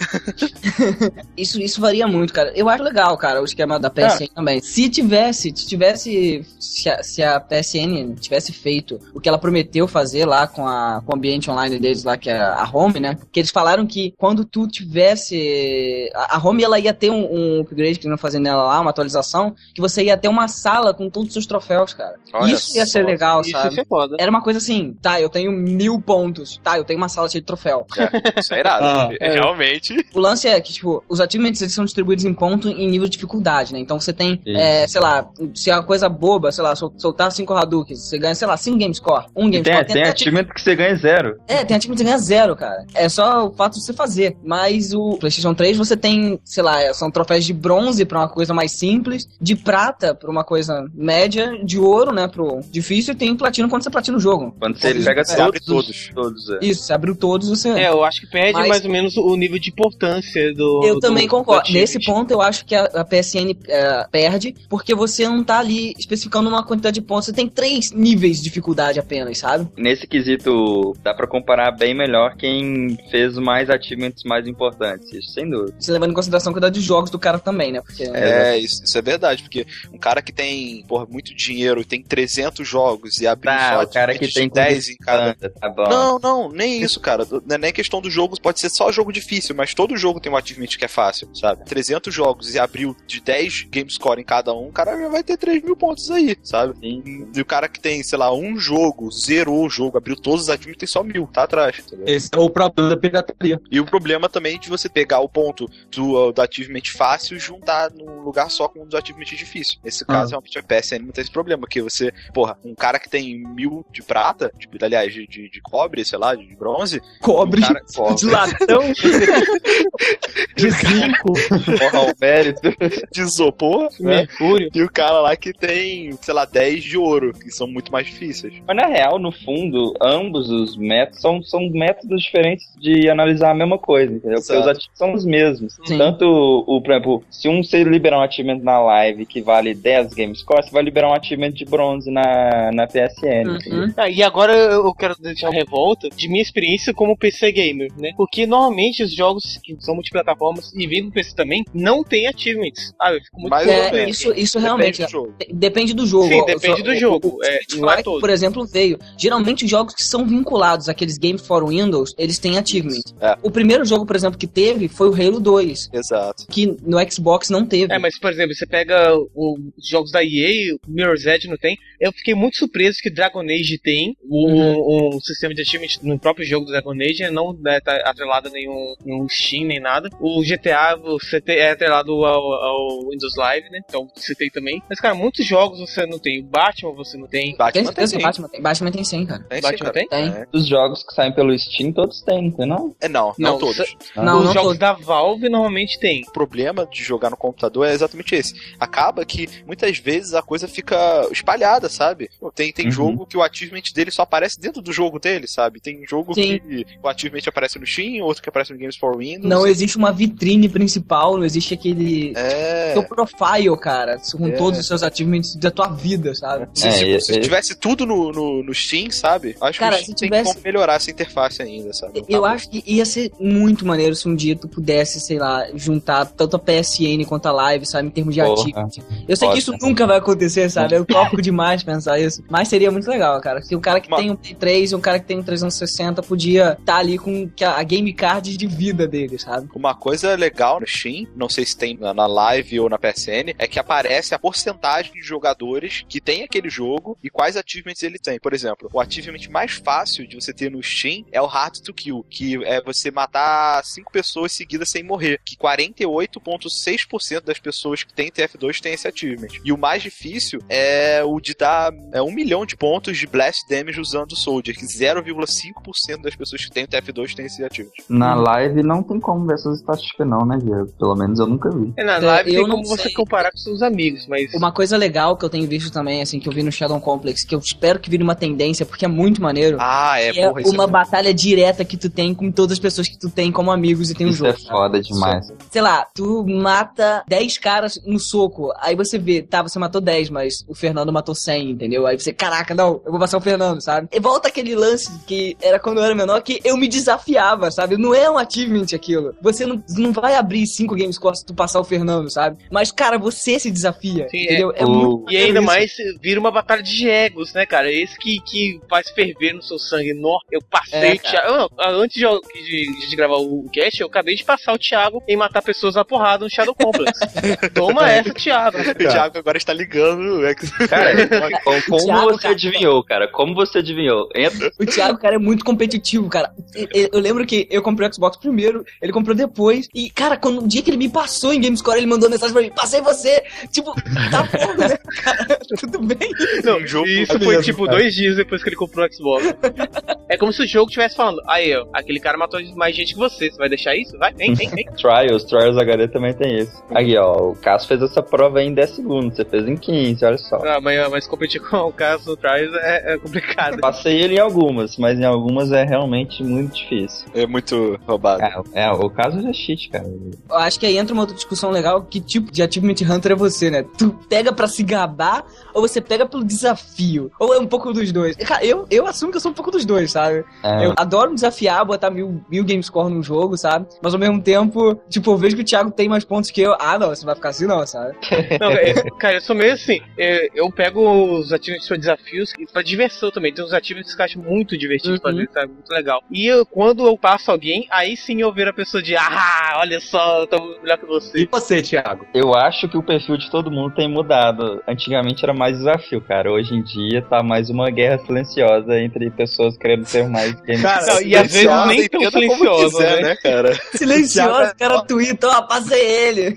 Isso, isso varia muito, cara. Eu acho legal, cara, o esquema da PSN também. Se tivesse, se tivesse, se a, se a PSN tivesse feito o que ela prometeu fazer lá com, a, com o ambiente online deles lá, que é a Home, né? Que eles falaram que quando tu tivesse. A, a Home ela ia ter um, um upgrade que não fazendo nela lá, uma atualização, que você ia ter uma sala com todos os seus troféus, cara. Olha isso ia ser legal, isso sabe? ia ser foda. Era uma coisa assim, tá, eu tenho mil pontos, tá, eu tenho uma sala cheia de troféu. É, isso é irado. Ah. É, Realmente. O lance é que, tipo, os achievements eles são distribuídos em ponto em nível de dificuldade, né? Então você tem, é, sei lá, se é uma coisa boba, sei lá, sol- soltar 5 Hadoukens, você ganha, sei lá, 5 game score, um game Tem, score. tem até achievement que você ganha zero. é, tem achievement que você ganha zero, cara. É só o fato de você fazer. Mas o PlayStation 3 você tem, sei lá, são troféus de bronze pra uma coisa mais simples, de prata pra uma coisa média, de ouro, né, pro difícil, e tem platino quando você platina o jogo. Quando você Isso, pega é. todos, Abre todos. todos é. Isso, você abriu todos, você. É, eu acho que perde Mas- mais ou menos o nível de importância do. Eu do- também do concordo. Nesse ponto, eu acho que a, a PSN é, perde, porque você não tá ali especificando uma quantidade de pontos. Você tem três níveis de dificuldade apenas, sabe? Nesse quesito, dá pra comparar bem melhor quem fez mais achievements mais importantes, isso sem dúvida. Você levando em consideração a quantidade de jogos do cara também, né? Porque, É, isso, isso é verdade, porque um cara que tem, porra, muito dinheiro e tem 300 jogos e abriu Tá, só o cara que tem de 10 em cada. Tá bom. Não, não, nem isso, cara. Não é nem questão do jogo, pode ser só jogo difícil, mas todo jogo tem um achievement que é fácil, sabe? 300 jogos e abriu de 10 game score em cada um, o cara já vai ter 3 mil pontos aí, sabe? E o cara que tem, sei lá, um jogo, zerou o jogo, abriu todos os achievements, tem só mil, tá atrás, entendeu? Esse é o problema da pirataria. E o problema também de você pegar o ponto do, do achievement fácil e juntar num lugar só com um dos achievement difícil. Nesse caso, realmente, a PSN não tem esse problema, que você, porra, um cara que tem mil de prata, tipo, aliás, de, de, de cobre, sei lá, de bronze. Cobre, um cara, de latão. de zinco. Porra, o mérito. de isopor, né? Mercúrio. E o cara lá que tem, sei lá, 10 de ouro, que são muito mais difíceis. Mas na real, no fundo, ambos os métodos são, são métodos diferentes de analisar a mesma coisa, entendeu? Porque os ativos são os mesmos. Sim. Tanto, o, por exemplo, se um você liberar um achievement na live que vale 10 game score, você vai liberar um achievement de bronze na, na PSN. Uhum. Ah, e agora eu quero deixar uma revolta de minha experiência como PC gamer, né? Porque normalmente os jogos que são multiplataformas e vêm PC também não tem achievements. Ah, eu fico muito Mais ou É, isso, isso Depende realmente. do de- Depende do jogo. Sim, depende O- do o- jogo. o- É, o não é todo. por exemplo, veio. Geralmente os jogos que são vinculados àqueles Games for Windows, eles têm achievement. É. O primeiro jogo, por exemplo, que teve foi o Halo 2, Exato. que no Xbox não teve. É, mas por exemplo, você pega o- os jogos da EA, o Mirror's Edge não tem. Eu fiquei muito surpreso que Dragon Age tem um, um sistema de achievement no próprio jogo do Dragon Age, não né, tá atrelado a nenhum, nenhum Steam nem nada. O GTA você tem, é atrelado ao, ao Windows Live, né? Então você tem também. Mas, cara, muitos jogos você não tem. O Batman você não tem. Tem Batman tem. o Batman tem. Batman tem sim, cara. Tem sim, Batman cara. tem? Tem. É. Os jogos que saem pelo Steam, todos têm, não tem não? É, não, não, Não, todos. se- Não, Os não jogos todos. da Valve normalmente tem. O problema de jogar no computador é exatamente esse. Acaba que muitas vezes a coisa fica espalhada, sabe? Tem, tem Uhum. jogo que o achievement dele só aparece dentro do jogo dele, sabe? Tem jogo Sim. que o achievement aparece no Steam, outro que aparece no Games for Windows. Não existe uma vitrine principal, não existe aquele É. teu profile, cara, com É. todos os seus achievements da tua vida, sabe? Se, se- se tivesse tudo no, no, no Steam, sabe? Acho Cara, que o se Steam tem tivesse- como melhorar essa interface ainda, sabe? Não Eu tá acho que ia ser muito maneiro se um dia tu pudesse, sei lá, juntar tanto a PSN quanto a Live, sabe, em termos de achievement. Eu sei que isso Ótimo. nunca vai acontecer, sabe? É utópico demais pensar isso. Mas seria muito legal, cara. Se o cara que tem um Play 3 e um cara que tem um 360 podia estar ali com a game card de vida dele, sabe? Uma coisa legal no Steam, não sei se tem na live ou na PSN, é que aparece a porcentagem de jogadores que tem aquele jogo e quais achievements ele tem. Por exemplo, o achievement mais fácil de você ter no Steam é o Hard to Kill, que é você matar cinco pessoas seguidas sem morrer, que 48,6% das pessoas que tem TF2 tem esse achievement. E o mais difícil é o de dar é, um milhão de pontos de Blast Damage usando o Soldier, que 0,5% das pessoas que tem o TF2 tem esse achievement. Na live não tem como ver essas estatísticas não, né, Pelo menos eu nunca vi. É, na É, live eu tem não como você sei. comparar com seus amigos, mas. Uma coisa legal que eu tenho visto também, assim, que eu vi no Shadow Complex, que eu espero que vire uma tendência, porque é muito maneiro. Ah, é, que é porra, isso é uma muito- batalha direta que tu tem com todas as pessoas que tu tem como amigos e tem um Isso jogo. é foda demais. sei lá, tu mata 10 caras no soco. Aí você vê, tá, você matou 10, mas o Fernando matou 100, entendeu? Aí você, caraca, não, eu vou passar o Fernando, sabe? E volta aquele lance que era quando eu era menor, que eu me desafiava, sabe? Não é um achievement aquilo. Você não, não vai abrir 5 games scores se tu passar o Fernando, sabe? Mas, cara, você se desafia, Sim, entendeu? é. muito E ainda isso. mais vira uma batalha de egos, né, cara? Esse que, que faz ferver no seu sangue. Nó, eu passei É, o Thiago. Não, antes de, de, de gravar o cast, eu acabei de passar o Thiago em matar pessoas na porrada no Shadow Complex. Toma essa, Thiago. O Thiago agora está ligando. é Cara, como, como Thiago, você cara. adivinhou, cara? Como você adivinhou? Entra. O Thiago, cara, é muito competitivo, cara. Eu lembro que eu comprei o Xbox primeiro, ele comprou depois. E, cara, quando o dia que ele me passou em GameScore, ele mandou mensagem pra mim: Passei você! Tipo, tá bom, né, cara? Tudo bem? Não, isso foi tipo dois dias depois que ele comprou o Xbox. É como se o jogo estivesse falando: aí, ó, aquele cara matou mais gente que você. Você vai deixar isso? Vai, vem, vem, vem. Trials, Trials HD também tem isso. Aqui, ó, o Cássio fez essa prova aí em 10 segundos, você fez em 15, olha só. Ah, mas, mas competir com o caso do Trials é, é complicado. Passei ele em algumas, mas em algumas é realmente muito difícil. É muito roubado. É, é, o caso já é cheat, cara. Eu acho que aí entra uma outra discussão legal: que tipo de Achievement Hunter é você, né? Tu pega pra se gabar ou você pega pelo desafio? Ou é um pouco dos dois? Cara, eu, eu assumo que eu sou um pouco dos dois, sabe? É. Eu adoro desafiar, botar mil, mil game score num jogo, sabe? Mas ao mesmo tempo, tipo, eu vejo que o Thiago tem mais pontos que eu. Ah, não, você vai ficar assim, não, sabe? Não, é, cara, eu sou meio assim. é, Eu pego os achievements para desafios e pra diversão também. Tem uns achievements que eu acho muito divertido Uhum. fazer, sabe? Muito legal. E eu, quando eu passo alguém, aí sim eu ver a pessoa de ah, olha só, eu tô melhor que você. E você, Thiago? Eu acho que o perfil de todo mundo tem mudado. Antigamente era mais desafio, cara. Hoje em dia tá mais uma guerra silenciosa entre pessoas querendo ser mais games. Cara, Não, e às vezes nem tão silenciosa, quiser, né? né, cara? Silencioso, o cara tweeta, ó, passei ele.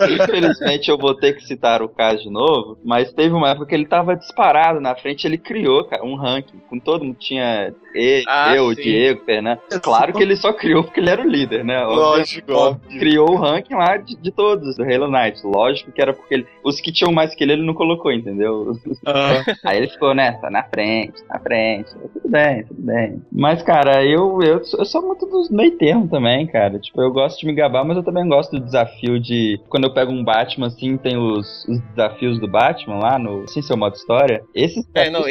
Infelizmente eu vou ter que citar o caso de novo, mas teve uma época que ele tava disparado na frente, ele criou, cara, um ranking. Com todo mundo tinha e- Ah, eu, sim. Diego, Fernando. Claro que ele só criou porque ele era o líder, né? Lógico, óbvio. Criou o ranking lá de, de todos, do Halo Knight. Lógico que era porque ele, os que tinham mais que ele, ele não colocou, entendeu? Aí ele ficou, né, tá na frente, na frente. Tudo bem, tudo bem. Mas, cara, eu, eu, sou- eu sou muito dos meio termo também, cara. Tipo, eu gosto de me gabar, mas eu também gosto do desafio de. Quando eu pego um Batman, assim, tem os, os desafios do Batman lá no. Sem seu modo história. Esses É, não,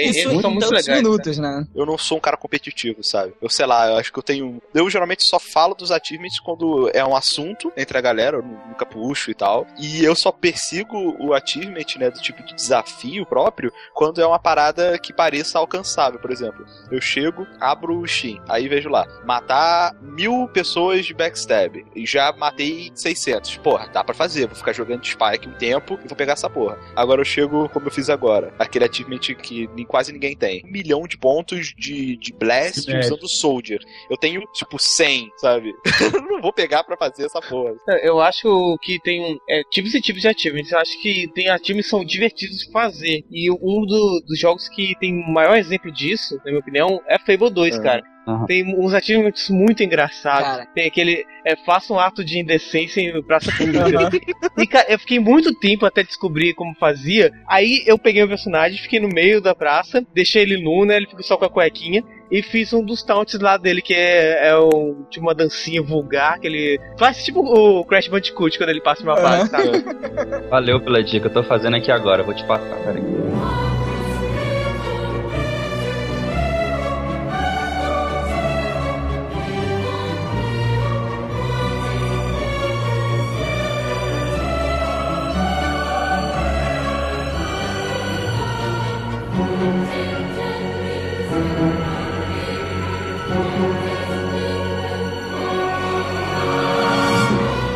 são muito legais. minutos, né? Eu não sou um cara competitivo, sabe? Eu sei lá, eu acho que eu tenho. Eu geralmente só falo dos achievements quando é um assunto entre a galera, eu nunca puxo e tal. E eu só persigo o achievement, né, do tipo de desafio próprio, quando é uma parada que pareça alcançável. Por exemplo, eu chego, abro o Steam, aí vejo lá, matar mil pessoas de backstab. E já matei 600. Porra, dá pra fazer, vou ficar jogando Spike um tempo e vou pegar essa porra. Agora eu chego como eu fiz agora, aquele achievement que quase ninguém tem. Um milhão de pontos de, de blast É. usando Soldier. Eu tenho, tipo, 100, sabe? não vou pegar pra fazer essa porra. É, Eu acho que tem um, é, tipos e tipos de achievements. Eu acho que tem achievements que são divertidos de fazer. E um do- dos jogos que tem o maior exemplo disso, na minha opinião, é Fable 2, Aham. cara. Aham. Tem uns achievements muito engraçados. Cara. Tem aquele. É, faça um ato de indecência em praça pública. e cara, eu fiquei muito tempo até descobrir como fazia. Aí eu peguei o personagem, fiquei no meio da praça, deixei ele nu, né? Ele ficou só com a cuequinha. E fiz um dos taunts lá dele, que é, é um, tipo uma dancinha vulgar, que ele faz tipo o Crash Bandicoot quando ele passa uma fase, sabe? Valeu pela dica, eu tô fazendo aqui agora, vou te passar, peraí.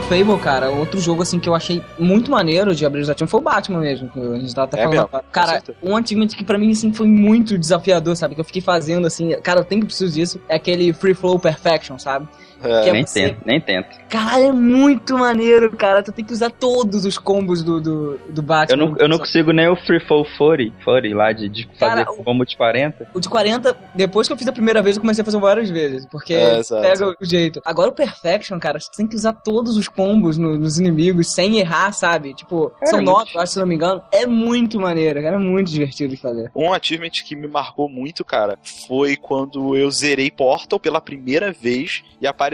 Fable, cara, outro jogo assim que eu achei muito maneiro de ativos foi o Batman mesmo, que a gente tava até É falando. mesmo, Cara, um achievement que pra mim assim foi muito desafiador, sabe? Que eu fiquei fazendo assim, cara, eu tenho que preciso disso, é aquele Free Flow Perfection, sabe? Que é nem você- tento, nem tento. Caralho, é muito maneiro, cara. Tu tem que usar todos os combos do, do, do Eu Batman. não, eu não consigo nem o Free Fall 40, 40 lá de, de fazer Cara, o- combo de 40. O de 40, depois que eu fiz a primeira vez, eu comecei a fazer várias vezes. Porque É, pega o jeito. Agora o Perfection, cara, você tem que usar todos os combos no- nos inimigos sem errar, sabe? Tipo, Cara, são é nove, eu acho, se não me engano. É muito maneiro, cara. É muito divertido de fazer. Um achievement que me marcou muito, cara, foi quando eu zerei Portal pela primeira vez e apareceu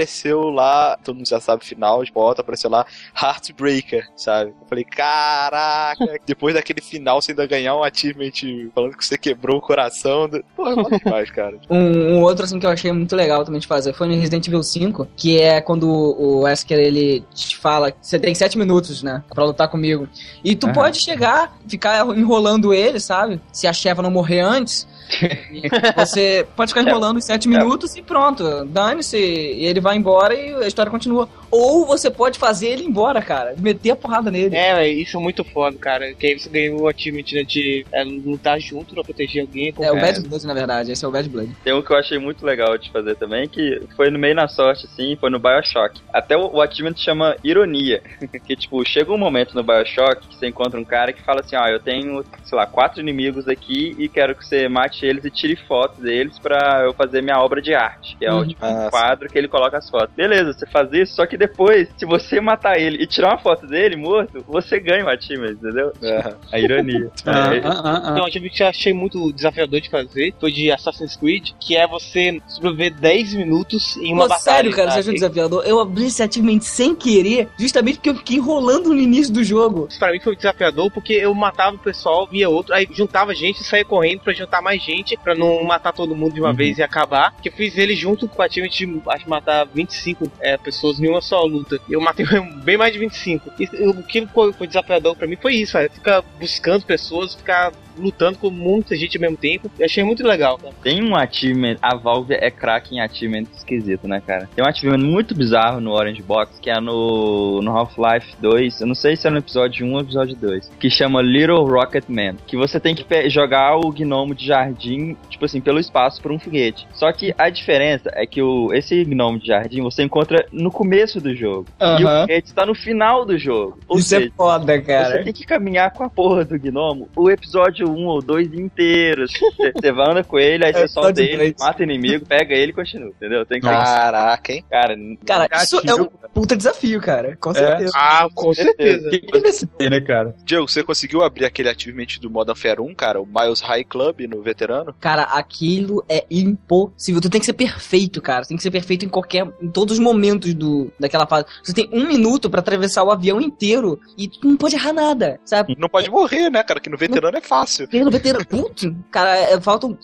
lá, todo mundo já sabe final de Portal, apareceu lá Heartbreaker, sabe? Eu falei, caraca, depois daquele final você ainda ganhar um achievement falando que você quebrou o coração. Do... Pô, é demais, cara. Um, um outro, assim, que eu achei muito legal também de fazer foi no Resident Evil 5, que é quando o Wesker, ele te fala que você tem sete minutos, né, pra lutar comigo. E tu Aham. pode chegar, ficar enrolando ele, sabe? Se a Sheva não morrer antes, você pode ficar enrolando os sete minutos e pronto, dane-se, e ele vai embora e a história continua. Ou você pode fazer ele ir embora, cara, meter a porrada nele. É, isso é muito foda, cara. Que aí você ganha o achievement né, de é, lutar junto pra proteger alguém. É o Bad Blood, na verdade, esse é o Bad Blood. Tem um que eu achei muito legal de fazer também, que foi no meio na sorte, assim, foi no Bioshock. Até o, o achievement chama ironia. que, tipo, chega um momento no Bioshock que você encontra um cara que fala assim, ó, eu tenho, sei lá, quatro inimigos aqui e quero que você mate eles e tire fotos deles pra eu fazer minha obra de arte. Que é o Uhum. tipo, Ah, um quadro que ele coloca as fotos. Beleza, você faz isso, só que depois, se você matar ele e tirar uma foto dele morto, você ganha o achievement, entendeu? A ironia. É, Tem um achievement que eu achei muito desafiador de fazer, foi de Assassin's Creed, que é você sobreviver 10 minutos em uma Pô, batalha. sério, cara, você achou desafiador? Eu abri esse achievement sem querer, justamente porque eu fiquei enrolando no início do jogo. Pra mim foi desafiador porque eu matava o pessoal, via outro, aí juntava gente e saía correndo pra juntar mais gente, pra não matar todo mundo de uma vez e acabar. Que eu fiz ele junto com o achievement de acho, matar 25 é, pessoas em uma só luta. Eu matei bem mais de 25. E o que foi, foi desafiador pra mim foi isso, cara. Ficar buscando pessoas, ficar lutando com muita gente ao mesmo tempo. Eu achei muito legal, cara. Tem um achievement, a Valve é craque em achievement esquisito, né, cara? Tem um achievement muito bizarro no Orange Box, que é no, no Half-Life 2, eu não sei se é no episódio 1 ou episódio 2, que chama Little Rocket Man, que você tem que jogar o gnomo de jardim, tipo assim, pelo espaço por um foguete. Só que a diferença é que o, esse gnomo de jardim você encontra no começo do jogo, e o foguete está no final do jogo. Ou Isso é seja, foda, cara. Você tem que caminhar com a porra do gnomo o episódio 1 ou 2 inteiros. Você andando com ele, aí É você solta só de ele, vez. mata o inimigo, pega ele e continua, entendeu? Tem que Caraca, hein? Cara, Cara, isso é um puta desafio, cara. Com certeza. Ah, com certeza. Que MSP, né, cara? Diego, você conseguiu abrir aquele achievement do Modern Warfare 1, cara? O Miles High Club no veterano? Cara, aquilo é impossível. Tu tem que ser perfeito, cara. Tu tem que ser perfeito em qualquer. em todos os momentos do, daquela fase. Você tem um minuto pra atravessar o avião inteiro e tu não pode errar nada, sabe? Não pode morrer, né, cara? Que no veterano é fácil. Pelo veterano. Putz, cara, é, faltam,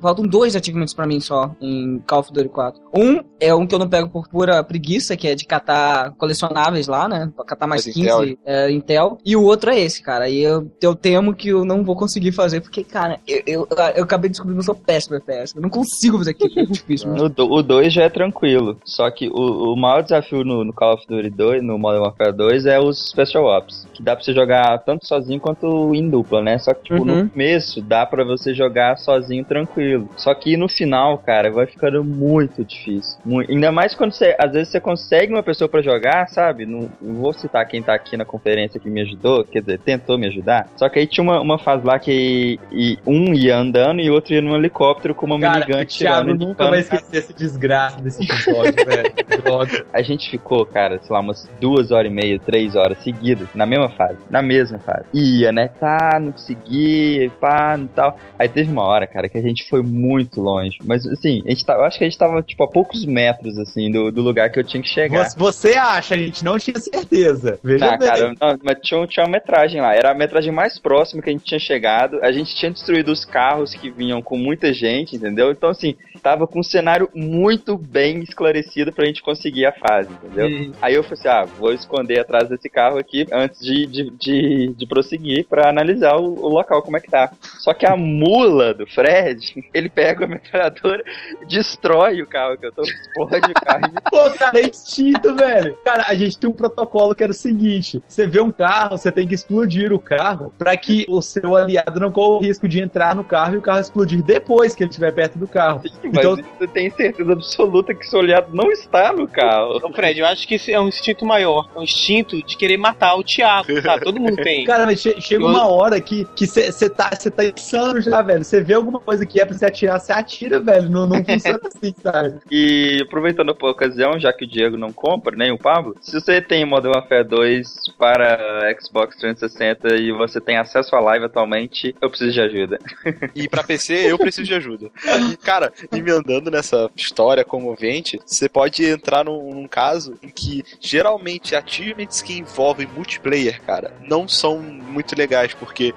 faltam dois achievements pra mim só em Call of Duty 4. Um é um que eu não pego por pura preguiça, que é de catar colecionáveis lá, né? Pra catar mais Mas 15 Intel. É, Intel. E o outro é esse, cara. E eu, eu temo que eu não vou conseguir fazer, porque, cara, eu, eu, eu acabei de descobrir que eu sou péssimo FPS. Eu não consigo fazer aquilo, é difícil. O 2 já é tranquilo. Só que o, o maior desafio no, no Call of Duty 2, no Modern Warfare 2, é os Special Ops. Que dá pra você jogar tanto sozinho quanto em dupla, né? Só que, tipo, Uhum. no começo dá pra você jogar sozinho tranquilo. Só que no final, cara, vai ficando muito difícil. Mu- Ainda mais quando você, às vezes, você consegue uma pessoa pra jogar, sabe? Não, não vou citar quem tá aqui na conferência que me ajudou, quer dizer, tentou me ajudar. Só que aí tinha uma, uma fase lá que e- um ia andando e outro ia num helicóptero com uma Cara, minigun o Thiago tirando de nunca vai esquecer esse desgraça desse episódio, velho. Droga. A gente ficou, cara, sei lá, umas duas horas e meia, três horas seguidas, na mesma fase, na mesma fase. Ia, né? Tá, não conseguia, aqui, pá, e tal. Aí teve uma hora, cara, que a gente foi muito longe. Mas, assim, a gente tá, eu acho que a gente tava, tipo, a poucos metros, assim, do, do lugar que eu tinha que chegar. Você, acha, a gente não tinha certeza. Veja Ah, bem. cara, não, mas tinha, tinha uma metragem lá. Era a metragem mais próxima que a gente tinha chegado. A gente tinha destruído os carros que vinham com muita gente, entendeu? Então, assim, tava com um cenário muito bem esclarecido pra gente conseguir a fase, entendeu? Uhum. Aí eu falei assim: ah, vou esconder atrás desse carro aqui antes de, de, de, de prosseguir pra analisar o, o local, como é que tá. Só que a mula do Fred, ele pega a metralhadora, destrói o carro que eu tô, explode o carro Pô, cara, é instinto, velho. Cara, a gente tem um protocolo que era o seguinte: você vê um carro, você tem que explodir o carro pra que o seu aliado não corra o risco de entrar no carro e o carro explodir depois que ele estiver perto do carro. Mas Então, você tem certeza absoluta que seu aliado não está no carro. Ô, Fred, eu acho que esse é um instinto maior. É um instinto de querer matar o Thiago, tá? Todo mundo tem. Cara, mas che- chega Eu- uma hora que você tá, cê tá insano já, velho. Você vê alguma coisa que é pra você atirar, você atira, velho. Não, não funciona assim, sabe? E aproveitando a ocasião, já que o Diego não compra, nem o Pablo, se você tem Modern Warfare 2 para Xbox 360 e você tem acesso à live atualmente, eu preciso de ajuda. E pra PC eu preciso de ajuda. E, cara, emendando nessa história comovente, você pode entrar num, num caso em que geralmente achievements que envolvem multiplayer, cara, não são muito legais, porque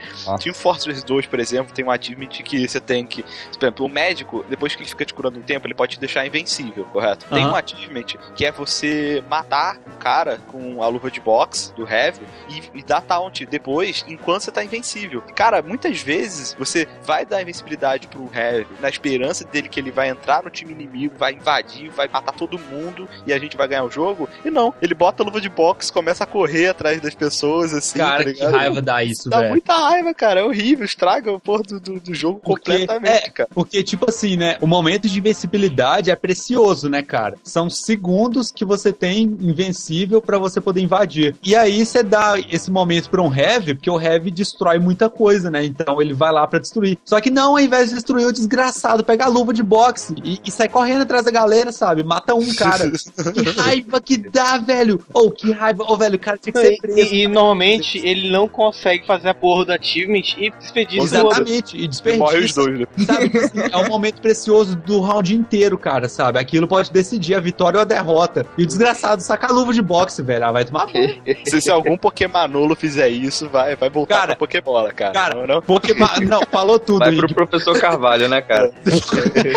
Team Fortress 2, por exemplo, tem um achievement que você tem que. Por exemplo, o médico, depois que ele fica te curando um tempo, ele pode te deixar invencível, correto? Tem Aham. um achievement que é você matar um cara com a luva de boxe do Heavy e, e dar taunt depois enquanto você tá invencível. Cara, muitas vezes você vai dar invencibilidade pro Heavy na esperança dele que ele vai entrar no time inimigo, vai invadir, vai matar todo mundo e a gente vai ganhar o jogo. E não, ele bota a luva de boxe, começa a correr atrás das pessoas, assim. Cara, tá que raiva dá isso, Dá velho. muita raiva, cara. É horrível, estraga o porra do, do, do jogo completamente, é, cara. Porque, tipo assim, né? O momento de invencibilidade é precioso, né, cara? São segundos que você tem invencível pra você poder invadir. E aí você dá esse momento pra um Heavy, porque o Heavy destrói muita coisa, né? Então ele vai lá pra destruir. Só que não, ao invés de destruir o desgraçado, pega a luva de boxe e, e sai correndo atrás da galera, sabe? Mata um cara. que raiva que dá, velho! Ou que raiva. Ô, velho, o cara tinha que ser preso. E, e normalmente ele não consegue fazer a porra do achievement e despedir. Exatamente, e desperdiça. Morre os dois, né? Sabe, tipo assim, é um momento precioso do round inteiro, cara, sabe? Aquilo pode decidir a vitória ou a derrota. E o desgraçado saca a luva de boxe, velho. Ah, vai tomar. Se, se algum Pokémonolo fizer isso, vai, vai voltar Cara, pra Pokébola, cara. cara, não, não? Pokémon. Não, falou tudo. Vai pro Ig. professor Carvalho, né, cara?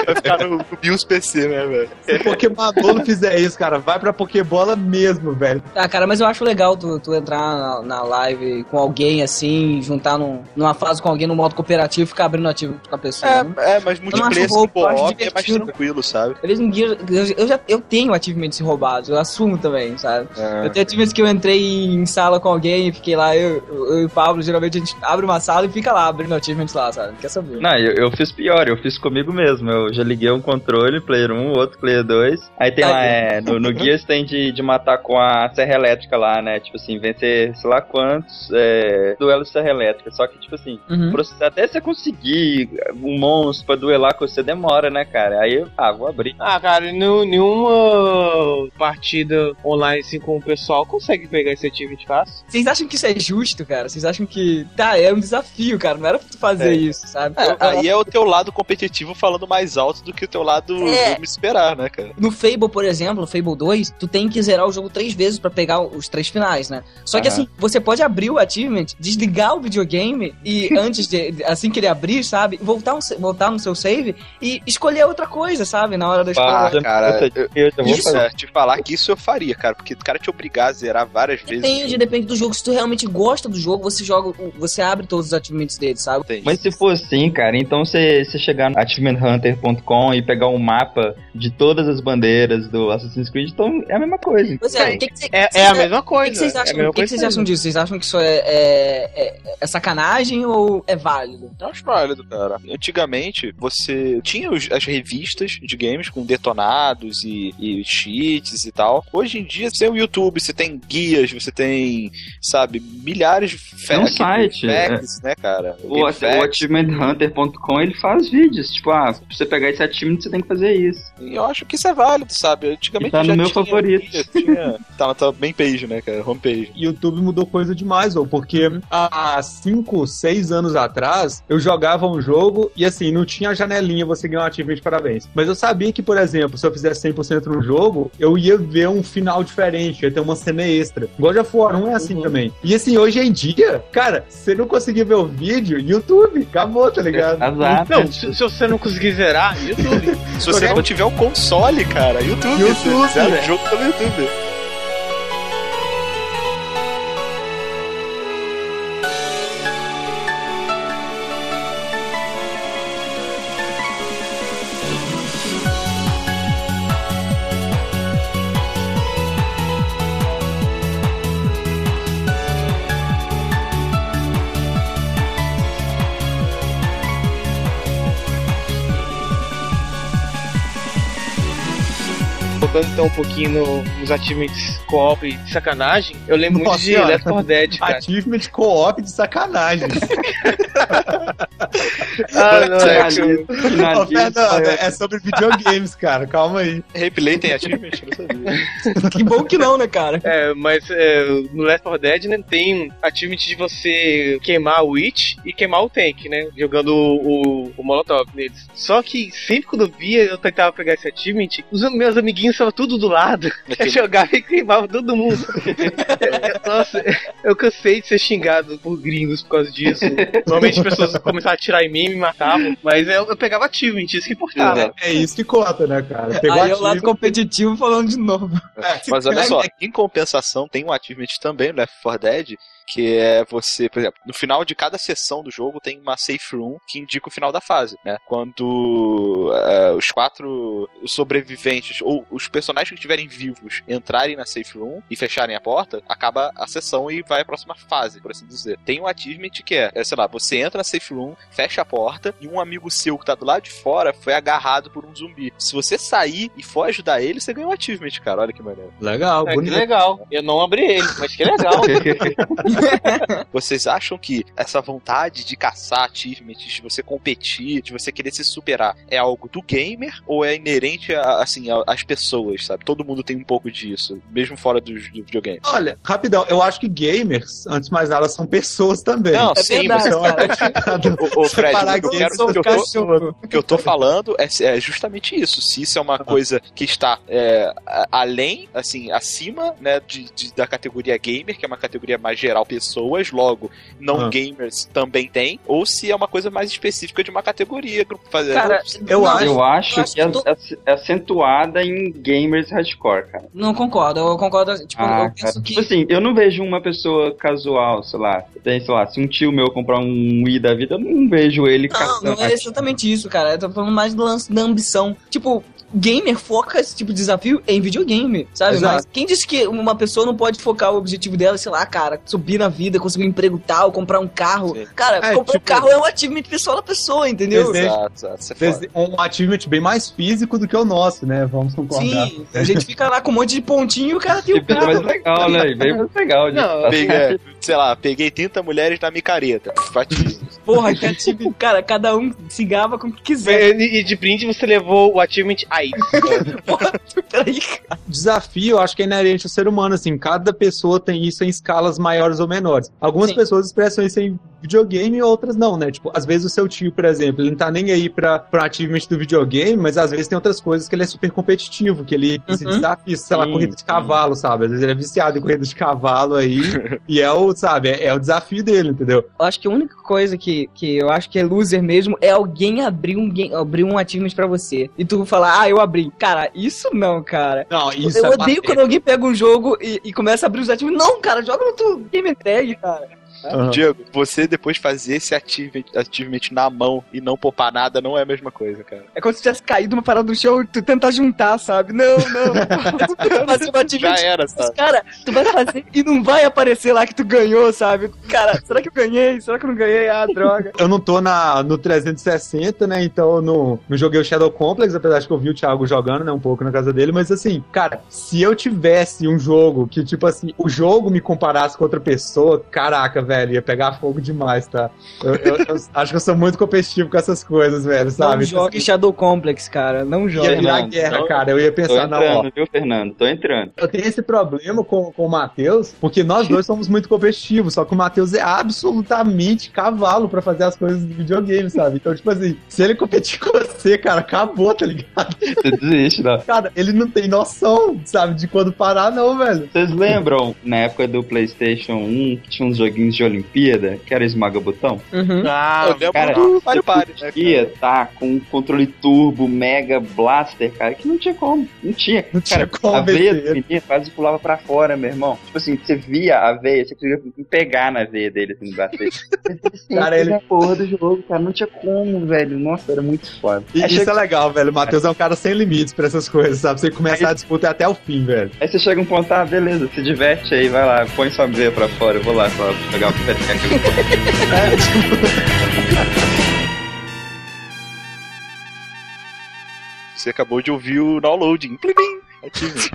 Vai ficar no, no BIOS PC, né, velho? Se o Pokémon fizer isso, cara, vai pra Pokébola mesmo, velho. Ah, cara, mas eu acho legal tu, tu entrar na, na live com alguém assim, juntar num, numa fase com alguém no modo cooperativo e ficar abrindo ativo com a pessoa. né? É, é, mas multiplayer co-op é mais tranquilo, sabe? Eles eu, eu já eu tenho achievements roubados, eu assumo também, sabe? Eu tenho achievements que eu entrei em sala com alguém e fiquei lá, eu, eu e o Pablo, geralmente a gente abre uma sala e fica lá abrindo achievements lá, sabe? Quer saber? Não, eu, eu fiz pior, eu fiz comigo mesmo. Eu já liguei um controle, player 1, outro player 2. Aí tem lá, é, no, no Gears tem de, de matar com a serra elétrica lá, né? Tipo assim, vencer sei lá quantos é, duelos de serra elétrica. Só que, tipo assim, Uhum. pra você- até você conseguir um monstro pra duelar com você demora, né, cara? Aí eu, ah, vou abrir. Ah, cara, nenhuma partida online assim com o pessoal consegue pegar esse achievement fácil. Vocês acham que isso é justo, cara? Vocês acham que. Tá, é um desafio, cara. Não era pra tu fazer É. isso, sabe? É, aí é o teu lado competitivo falando mais alto do que o teu lado É. me esperar, né, cara? No Fable, por exemplo, no Fable 2, tu tem que zerar o jogo três vezes pra pegar os três finais, né? Só que Aham. assim, você pode abrir o achievement, desligar o videogame e antes de, assim que ele abrir, sabe? Voltar, um voltar no seu save e escolher outra coisa, sabe? Na hora da Ah, escolha. cara, eu, eu vou fazer. te falar que isso eu faria, cara, porque o cara te obrigar a zerar várias vezes. Depende, depende do jogo. Se tu realmente gosta do jogo, você joga, você abre todos os achievements dele, sabe? Mas se for assim, cara, então você, você chegar no achievementhunter.com e pegar um mapa de todas as bandeiras do Assassin's Creed, então é a mesma coisa. Pois é, o que que cê- É, cê- é a mesma O que, coisa. vocês é acham, o que que coisa vocês acham disso? Vocês acham que isso é, é, é- é ou é válido? Eu acho válido, cara. Antigamente, você tinha os- as revistas de games com detonados e, e cheats e tal. Hoje em dia, você tem o YouTube, você tem guias, você tem, sabe, milhares de É um facts, site, facts, né, cara? O, o achievementhunter.com ele faz vídeos, tipo, ah, pra você pegar esse achievement você tem que fazer isso. E eu acho que isso é válido, sabe? Antigamente E tá no já meu tinha favorito. guia, tinha- tá na tua main page, né, cara? Homepage. YouTube mudou coisa demais, ou porque há 5, seis anos atrás, eu jogava um jogo e assim, não tinha a janelinha você ganhar um achievement de parabéns. Mas eu sabia que, por exemplo, se eu fizesse 100% no jogo, eu ia ver um final diferente, ia ter uma cena extra. God of War 1 é assim também. E assim, hoje em dia, cara, você não conseguir ver o vídeo, YouTube, acabou, tá ligado? Não, se, se você não conseguir zerar, YouTube. Se você não tiver o console, cara, YouTube. YouTube, Você zera né? o Voltando então um pouquinho no- nos achievements co-op de sacanagem, eu lembro Nossa muito de senhora. Left 4 Dead, cara. Achievement co-op de sacanagem. Ah, não, é que eu- Ô, Fernando, é sobre videogames, cara. Calma aí. Replay tem achievement? Que bom que não, né, cara? É, mas é, no Left 4 Dead né, tem um achievement de você queimar o Witch e queimar o tank, né? Jogando o, o, o Molotov neles. Só que sempre quando eu via, eu tentava pegar esse achievement, os meus amiguinhos estavam tudo do lado. Eu jogava e queimava todo mundo. É, Nossa, eu cansei de ser xingado por gringos por causa disso. Normalmente as pessoas começavam a atirar em mim e me matavam. Mas eu, eu pegava achievement, isso que importava. É isso que conta, né, cara? Pegou Aí é o lado competitivo falando de novo. Mas olha só, em compensação, tem um achievement também no Left 4 Dead, que é você, por exemplo, no final de cada sessão do jogo tem uma safe room que indica o final da fase, né? Quando eh, os quatro sobreviventes ou os personagens que estiverem vivos entrarem na safe room e fecharem a porta, acaba a sessão e vai à próxima fase, por assim dizer. Tem um achievement que é, é, sei lá, você entra na safe room, fecha a porta e um amigo seu que tá do lado de fora foi agarrado por um zumbi. Se você sair e for ajudar ele, você ganha um achievement, cara. Olha que maneiro. Legal, É, que bonito. legal. Eu não abri ele, mas que legal. Vocês acham que essa vontade de caçar achievements, de você competir, de você querer se superar, é algo do gamer ou é inerente a, assim, a- às pessoas, sabe? Todo mundo tem um pouco disso, mesmo fora dos do videogame. Olha, rapidão, eu acho que gamers, antes de mais nada, são pessoas também. Não, É sim, verdade, Fred, o que eu, quero, o que eu tô, o que eu tô falando é, é justamente isso. Se isso é uma coisa que está é, além, assim, acima né, de, de- da categoria gamer, que é uma categoria mais geral pessoas, logo não Ah. gamers também tem, ou se é uma coisa mais específica de uma categoria. grupo- fazer- Cara, Eu não, acho- Eu acho que é, é- é acentuada em gamers hardcore, cara. Não concordo, eu concordo. Tipo, Ah, eu penso cara. que. Tipo assim, eu não vejo uma pessoa casual, sei lá. Tem, sei lá, se um tio meu comprar um Wii da vida, eu não vejo ele Não, não é exatamente isso, cara. Eu tô falando mais do lance da ambição. Tipo, gamer foca esse tipo de desafio em videogame, sabe? Exato. Mas quem disse que uma pessoa não pode focar o objetivo dela, sei lá, cara, subir na vida, conseguir um emprego tal, comprar um carro. Sim. Cara, É, comprar tipo- um carro é um achievement pessoal da pessoa, entendeu? Exato, exato. É Um achievement bem mais físico do que o nosso, né? Vamos concordar. Sim, a gente fica lá com um monte de pontinho e o cara tem o bem mais carro. legal, né? Bem mais legal. Não, Peguei, sei lá, peguei 30 mulheres na micareta. Bati. Porra, que achievement. Cara, cada um se gava com o que quiser. E de brinde você levou o achievement AIDS. Porra, peraí, cara. Desafio, eu acho que é inerente ao ser humano, assim. Cada pessoa tem isso em escalas maiores ou menores. Algumas Sim. pessoas expressam isso em videogame e outras não, né? Tipo, às vezes o seu tio, por exemplo, ele não tá nem aí pra, pra achievement do videogame, mas às vezes tem outras coisas que ele é super competitivo, que ele se Uhum. desafia, sei lá, Sim, corrida de sim. cavalo, sabe? Às vezes ele é viciado em corrida de cavalo aí, e é o, sabe, é, é o desafio dele, entendeu? Eu acho que a única coisa que, que eu acho que é loser mesmo é alguém abrir um, game, abrir um achievement pra você. E tu falar, ah, eu abri. Cara, isso não, cara. Não, isso eu é odeio patético. quando alguém pega um jogo e, e começa a abrir os achievements. Não, cara, joga no teu game tag, cara. Aham. Diego, você depois fazer esse achievement, achievement na mão e não popar nada não é a mesma coisa, cara. É como se tivesse caído uma parada no chão e tu tentar juntar, sabe? Não, não. fazer um achievement. Já era, sabe? Cara, tu vai fazer e não vai aparecer lá que tu ganhou, sabe? Cara, será que eu ganhei? Será que eu não ganhei? Ah, droga. Eu não tô na, no 360, né? Então eu não, não joguei o Shadow Complex, apesar de que eu vi o Thiago jogando, né? Um pouco na casa dele. Mas assim, cara, se eu tivesse um jogo que, tipo assim, o jogo me comparasse com outra pessoa, caraca, velho. Velho, ia pegar fogo demais, tá? Eu, eu- eu acho que eu sou muito competitivo com essas coisas, velho, Não sabe? jogue Shadow Complex, cara. Não jogue. Ia virar guerra, tô- cara. Eu ia pensar, não, ó. entrando, viu, Fernando? Tô entrando. Eu tenho esse problema com, com o Matheus, porque nós dois somos muito competitivos, só que o Matheus é absolutamente cavalo pra fazer as coisas do videogame, sabe? Então, tipo assim, se ele competir com você, cara, acabou, tá ligado? Você desiste, não. Cara, ele não tem noção, sabe, de quando parar, não, velho. Vocês lembram, na época do PlayStation 1, que tinha uns joguinhos de Olimpíada, que era esmaga botão? Uhum. Ah, eu lembro Cara, do eu Mario Party, né? podia tá com um controle turbo, mega blaster, cara, que não tinha como. Não tinha. Não tinha cara, como a veia do menino quase pulava pra fora, meu irmão. Tipo assim, você via a veia, você conseguia pegar na veia dele, assim, no bater. Cara, ele- porra do jogo, cara, não tinha como, velho. Nossa, era muito foda. E Aí isso chega- é legal, velho. O Matheus é um cara sem limites pra essas coisas, sabe? Você começar a disputa até o fim, velho. Aí você chega um ponto, ah, beleza, se diverte aí, vai lá, põe sua veia pra fora, eu vou lá só pegar peteca. Você acabou de ouvir o downloading. Plim, plim. Ative.